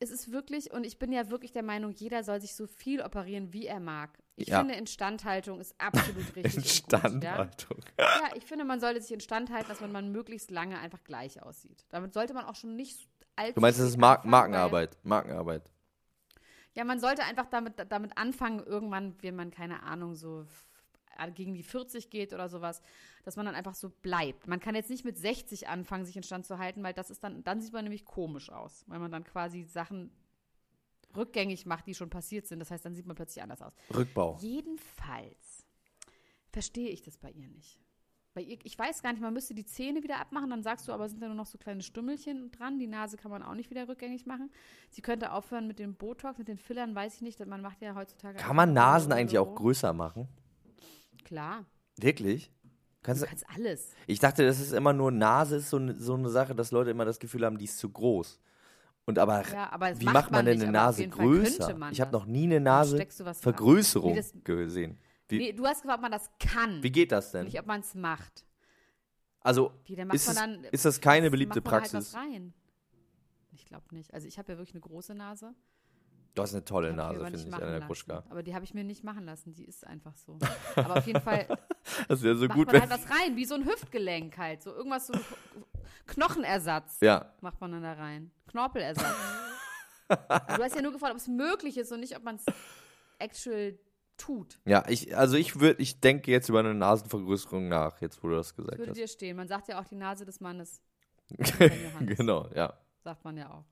es ist wirklich, und ich bin ja wirklich der Meinung, jeder soll sich so viel operieren, wie er mag. Ich Ja. finde, Instandhaltung ist absolut richtig. und gut, Instandhaltung. ja? ja, ich finde, man sollte sich instand halten, dass man, man möglichst lange einfach gleich aussieht. Damit sollte man auch schon nicht allzu Du meinst, das ist Mar Markenarbeit. Markenarbeit. Ja, man sollte einfach damit, damit anfangen, irgendwann, wenn man, keine Ahnung, so gegen die 40 geht oder sowas, dass man dann einfach so bleibt. Man kann jetzt nicht mit 60 anfangen, sich instand zu halten, weil das ist dann, dann sieht man nämlich komisch aus, weil man dann quasi Sachen rückgängig macht, die schon passiert sind. Das heißt, dann sieht man plötzlich anders aus. Rückbau. Jedenfalls verstehe ich das bei ihr nicht. Bei ihr, ich weiß gar nicht, man müsste die Zähne wieder abmachen, dann sagst du, aber sind da nur noch so kleine Stümmelchen dran. Die Nase kann man auch nicht wieder rückgängig machen. Sie könnte aufhören mit dem Botox, mit den Fillern, weiß ich nicht. Man macht ja heutzutage. Kann man Nasen eigentlich auch größer machen? Klar, Wirklich? Kannst du kannst alles. ich dachte, das ist immer nur Nase, ist so, ne- so eine Sache, dass Leute immer das Gefühl haben, die ist zu groß. Und aber Ja, aber wie macht macht man man denn eine Nase größer? Ich habe noch nie eine Nase. Vergrößerung Nee, das- gesehen. Wie, Nee, du hast gefragt, ob man das kann. wie geht das denn? Nicht, ob man es macht. Also Wie, ist, es, dann, ist das keine beliebte halt Praxis? rein. Ich glaube nicht. Also ich habe ja wirklich eine große Nase. Du hast eine tolle ich Nase, finde ich, Anna. Kruschka. Aber die habe ich mir nicht machen lassen. Die ist einfach so. Aber auf jeden Fall <laughs> Das wäre so macht gut, man halt was rein, wie so ein Hüftgelenk halt. So irgendwas, so Knochenersatz ja, macht man dann da rein. Knorpelersatz. Aber <laughs> du hast ja nur gefragt, ob es möglich ist und nicht, ob man es actual tut. ja, ich, also ich würde, ich denke jetzt über eine Nasenvergrößerung nach, jetzt wo du das gesagt würde hast. dir stehen. Man sagt ja auch die Nase des Mannes. <laughs> Genau, ja. Sagt man ja auch.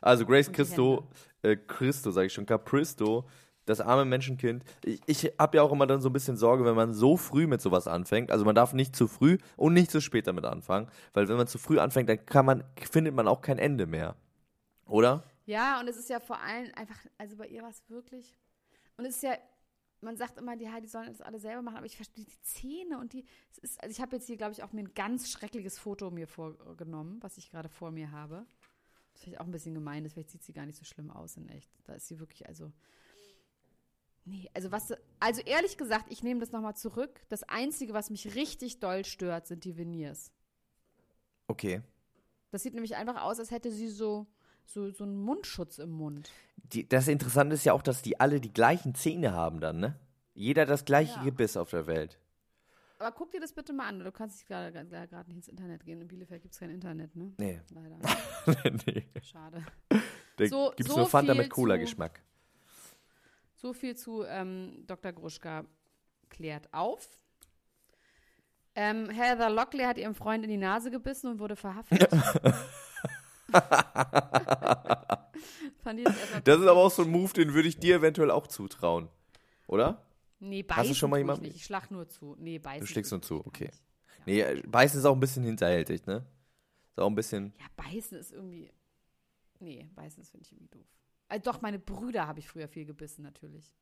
Also Grace Christo, äh, Christo sage ich schon, Capristo, das arme Menschenkind. Ich, ich habe ja auch immer dann so ein bisschen Sorge, wenn man so früh mit sowas anfängt. Also man darf nicht zu früh und nicht zu spät damit anfangen, weil wenn man zu früh anfängt, dann kann man, findet man auch kein Ende mehr. Oder? Ja, und es ist ja vor allem einfach, also bei ihr war es wirklich. Und es ist ja, man sagt immer, die, die sollen das alle selber machen, aber ich verstehe die Zähne und die. Es ist, also ich habe jetzt hier, glaube ich, auch mir ein ganz schreckliches Foto mir vorgenommen, was ich gerade vor mir habe. Das ist vielleicht auch ein bisschen gemein, ist, vielleicht sieht sie gar nicht so schlimm aus in echt. Da ist sie wirklich, also. Nee, also was, also ehrlich gesagt, ich nehme das nochmal zurück. Das Einzige, was mich richtig doll stört, sind die Veneers. Okay. Das sieht nämlich einfach aus, als hätte sie so, so, so einen Mundschutz im Mund. Die, das Interessante ist ja auch, dass die alle die gleichen Zähne haben dann, ne? Jeder das gleiche Ja. Gebiss auf der Welt. Aber guck dir das bitte mal an. Du kannst nicht gerade gerade nicht ins Internet gehen. In Bielefeld gibt es kein Internet, ne? Nee. Leider. <laughs> nee. Schade. <laughs> Da So- gibt's so nur Fanta viel mit Cola-Geschmack. So viel zu ähm, Dr. Gruschka klärt auf. Ähm, Heather Lockley hat ihrem Freund in die Nase gebissen und wurde verhaftet. <laughs> Das ist aber auch so ein Move, den würde ich dir eventuell auch zutrauen. Oder? Nee, beißen schon mal tue ich jemanden- nicht. Ich schlag nur zu. Nee, beißen. Du schlägst nur zu, okay. nicht. Nee, äh, beißen ist auch ein bisschen hinterhältig, ne? Ist auch ein bisschen. Ja, beißen ist irgendwie. Nee, beißen ist, finde ich irgendwie doof. Also doch, meine Brüder habe ich früher viel gebissen, natürlich.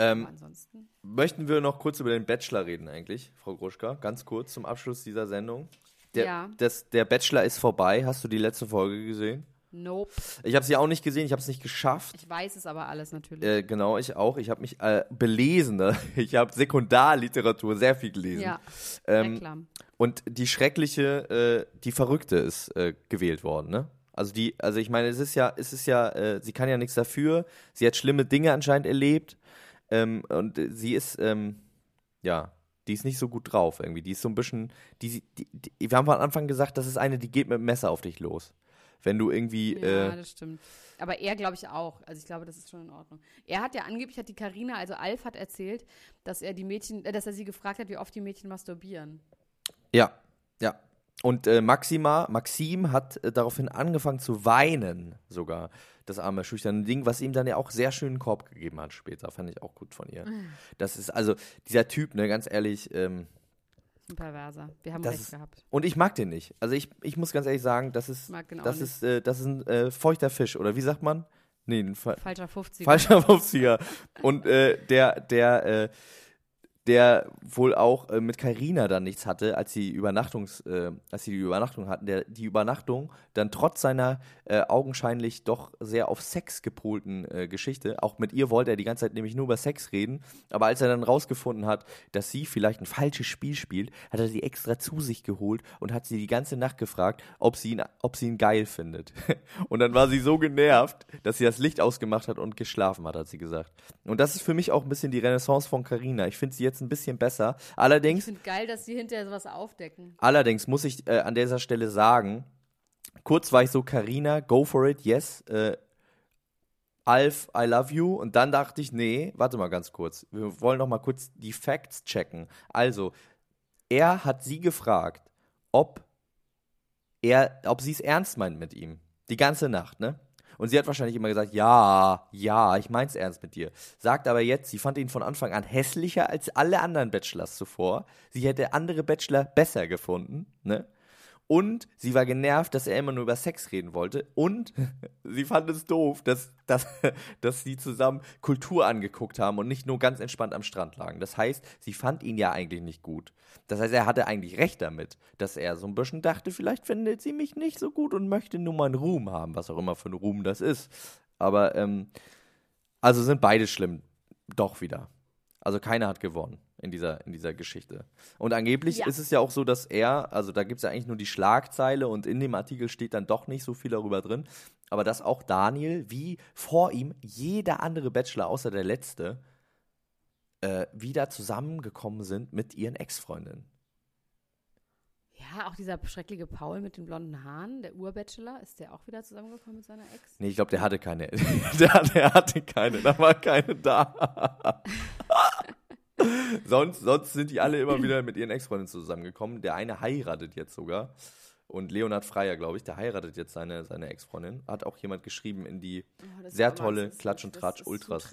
Ähm, Aber ansonsten. möchten wir noch kurz über den Bachelor reden, eigentlich, Frau Gruschka? Ganz kurz zum Abschluss dieser Sendung. Der, Ja. das, der Bachelor ist vorbei. Hast du die letzte Folge gesehen? Nope. Ich habe sie auch nicht gesehen, ich habe es nicht geschafft. Ich weiß es aber alles natürlich. Äh, genau, ich auch. Ich habe mich äh, belesen. Ne? <laughs> Ich habe Sekundarliteratur sehr viel gelesen. ja, ähm. Und die schreckliche, äh, die Verrückte ist äh, gewählt worden, ne? Also die, also ich meine, es ist ja, es ist ja, äh, sie kann ja nichts dafür. Sie hat schlimme Dinge anscheinend erlebt. Ähm, und sie ist, ähm, ja, die ist nicht so gut drauf irgendwie. Die ist so ein bisschen, die, die, die wir haben von Anfang gesagt, das ist eine, die geht mit dem Messer auf dich los. Wenn du irgendwie, Ja, äh, das stimmt. Aber er, glaube ich, auch. Also ich glaube, das ist schon in Ordnung. Er hat ja angeblich, hat die Karina, also Alf hat erzählt, dass er die Mädchen, äh, dass er sie gefragt hat, wie oft die Mädchen masturbieren. Ja, ja. Und äh, Maxima, Maxim hat äh, daraufhin angefangen zu weinen, sogar. Das arme, schüchterne Ding, was ihm dann ja auch sehr schönen Korb gegeben hat später. Fand ich auch gut von ihr. Das ist also dieser Typ, ne, ganz ehrlich, ähm, Ein Perverser. Wir haben Das recht ist- gehabt. Und ich mag den nicht. Also ich, ich muss ganz ehrlich sagen, das ist, das ist, äh, das ist ein äh, feuchter Fisch. Oder wie sagt man? Nee, ein Fa Falscher 50. falscher 50er. Und äh, der, der, äh, der wohl auch äh, mit Carina dann nichts hatte, als sie Übernachtungs, äh, als sie die Übernachtung hatten, der die Übernachtung dann trotz seiner äh, augenscheinlich doch sehr auf Sex gepolten äh, Geschichte, auch mit ihr wollte er die ganze Zeit nämlich nur über Sex reden, aber als er dann rausgefunden hat, dass sie vielleicht ein falsches Spiel spielt, hat er sie extra zu sich geholt und hat sie die ganze Nacht gefragt, ob sie ihn, ob sie ihn geil findet. <laughs> Und dann war sie so genervt, dass sie das Licht ausgemacht hat und geschlafen hat, hat sie gesagt. Und das ist für mich auch ein bisschen die Renaissance von Carina. Ich finde sie jetzt ein bisschen besser. Ich Allerdings, finde geil, dass sie hinterher sowas aufdecken. allerdings muss ich äh, an dieser Stelle sagen, kurz war ich so, Carina, go for it, yes. Äh, Alf, I love you. Und dann dachte ich, nee, warte mal ganz kurz. Wir wollen noch mal kurz die Facts checken. Also, er hat sie gefragt, ob er, ob sie es ernst meint mit ihm. Die ganze Nacht, ne? Und sie hat wahrscheinlich immer gesagt, ja, ja, ich mein's ernst mit dir. Sagt aber jetzt, sie fand ihn von Anfang an hässlicher als alle anderen Bachelors zuvor. Sie hätte andere Bachelor besser gefunden, ne? Und sie war genervt, dass er immer nur über Sex reden wollte. Und <laughs> sie fand es doof, dass, dass, <laughs> dass sie zusammen Kultur angeguckt haben und nicht nur ganz entspannt am Strand lagen. Das heißt, sie fand ihn ja eigentlich nicht gut. Das heißt, er hatte eigentlich recht damit, dass er so ein bisschen dachte, vielleicht findet sie mich nicht so gut und möchte nur meinen Ruhm haben, was auch immer für ein Ruhm das ist. Aber, ähm, also sind beide schlimm. Doch wieder. Also keiner hat gewonnen in dieser, in dieser Geschichte. Und angeblich Ja. ist es ja auch so, dass er, also da gibt es ja eigentlich nur die Schlagzeile und in dem Artikel steht dann doch nicht so viel darüber drin, aber dass auch Daniel, wie vor ihm jeder andere Bachelor außer der letzte, äh, wieder zusammengekommen sind mit ihren Ex-Freundinnen. Ja, auch dieser schreckliche Paul mit den blonden Haaren, der Urbachelor, ist der auch wieder zusammengekommen mit seiner Ex? Nee, ich glaube, der hatte keine. <laughs> der, der hatte keine, da war keine da. <laughs> <laughs> sonst, sonst sind die alle immer wieder mit ihren Ex-Freundinnen zusammengekommen. Der eine heiratet jetzt sogar. Und Leonhard Freier, glaube ich, der heiratet jetzt seine, seine Ex-Freundin. Hat auch jemand geschrieben in die Oh, sehr tolle Klatsch und das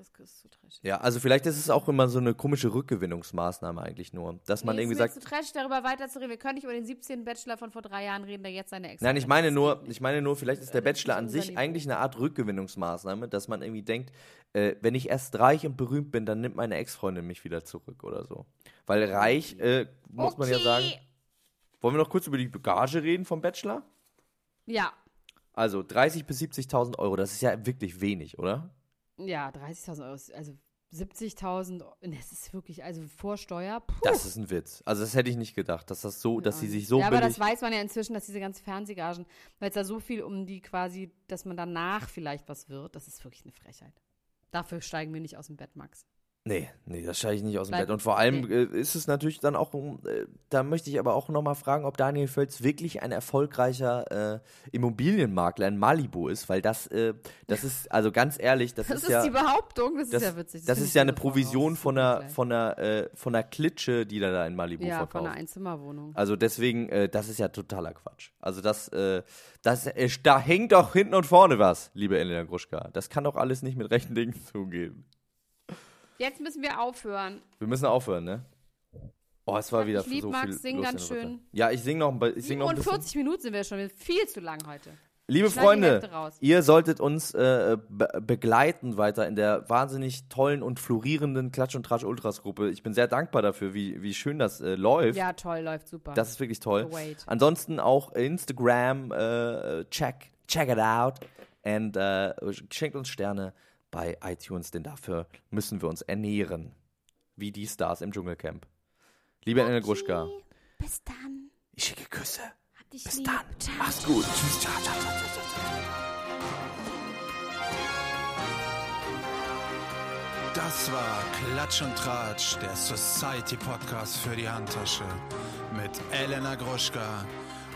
Ist zu trashig. Ja, also vielleicht ist es auch immer so eine komische Rückgewinnungsmaßnahme eigentlich nur, dass man nee, irgendwie ist mir sagt, zu trashig, darüber weiterzureden. Wir können nicht über den 17. Bachelor von vor drei Jahren reden, der jetzt seine Ex Nein, ich meine nur, ich meine nur, vielleicht ist der Bachelor an sich eigentlich eine Art Rückgewinnungsmaßnahme, dass man irgendwie denkt, äh, wenn ich erst reich und berühmt bin, dann nimmt meine Ex-Freundin mich wieder zurück oder so. Weil reich, äh, muss man ja Okay. sagen. Wollen wir noch kurz über die Gage reden vom Bachelor? Ja, Also 30.000 bis 70.000 Euro, das ist ja wirklich wenig, oder? Ja, 30.000 Euro, also 70.000, Euro, das ist wirklich, also vor Steuer, puh. Das ist ein Witz. Also das hätte ich nicht gedacht, dass das so, dass sie sich so ja, aber das weiß man ja inzwischen, dass diese ganzen Fernsehgagen, weil es da so viel um die quasi, dass man danach vielleicht was wird, das ist wirklich eine Frechheit. Dafür steigen wir nicht aus dem Bett, Max. Nee, nee, das steige ich nicht aus dem Bleib- Bett. Und vor allem nee. äh, ist es natürlich dann auch, äh, da möchte ich aber auch nochmal fragen, ob Daniel Völz wirklich ein erfolgreicher äh, Immobilienmakler in Malibu ist, weil das, äh, das ist, also ganz ehrlich, das, Das ist, ist ja. die Behauptung, das, das, ist ja witzig. das finde ist ja eine. Provision von einer, von einer, äh, von einer Klitsche, die er da in Malibu Ja, von verkauft. einer Einzimmerwohnung. Also deswegen, das ist ja totaler Quatsch. Also das, das, da hängt doch hinten und vorne was, liebe Elena Gruschka. Das kann doch alles nicht mit rechten Dingen zugehen. Jetzt müssen wir aufhören. Wir müssen aufhören, ne? Oh, es war Hab wieder lieb, so Max, viel sing los ganz schön. Ja, ich sing noch, ich sing noch ein bisschen. 47 Minuten sind wir schon, viel zu lang heute. Liebe Freunde, ihr solltet uns äh, be begleiten weiter in der wahnsinnig tollen und florierenden Klatsch und Tratsch Ultras Gruppe. Ich bin sehr dankbar dafür, wie, wie schön das äh, läuft. Ja, toll, läuft super. Das ist wirklich toll. Wait. Ansonsten auch Instagram, äh, check, check it out. Und äh, schenkt uns Sterne bei iTunes, denn dafür müssen wir uns ernähren. Wie die Stars im Dschungelcamp. Liebe Elena Gruschka, Bis dann. ich schicke Küsse. Hab dich Bis lieb. dann. Ciao. Mach's gut. Tschüss. Ciao, ciao, ciao, ciao, ciao. Das war Klatsch und Tratsch, der Society Podcast für die Handtasche mit Elena Gruschka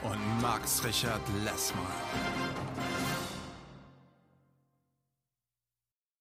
und Max Richard Lessmann.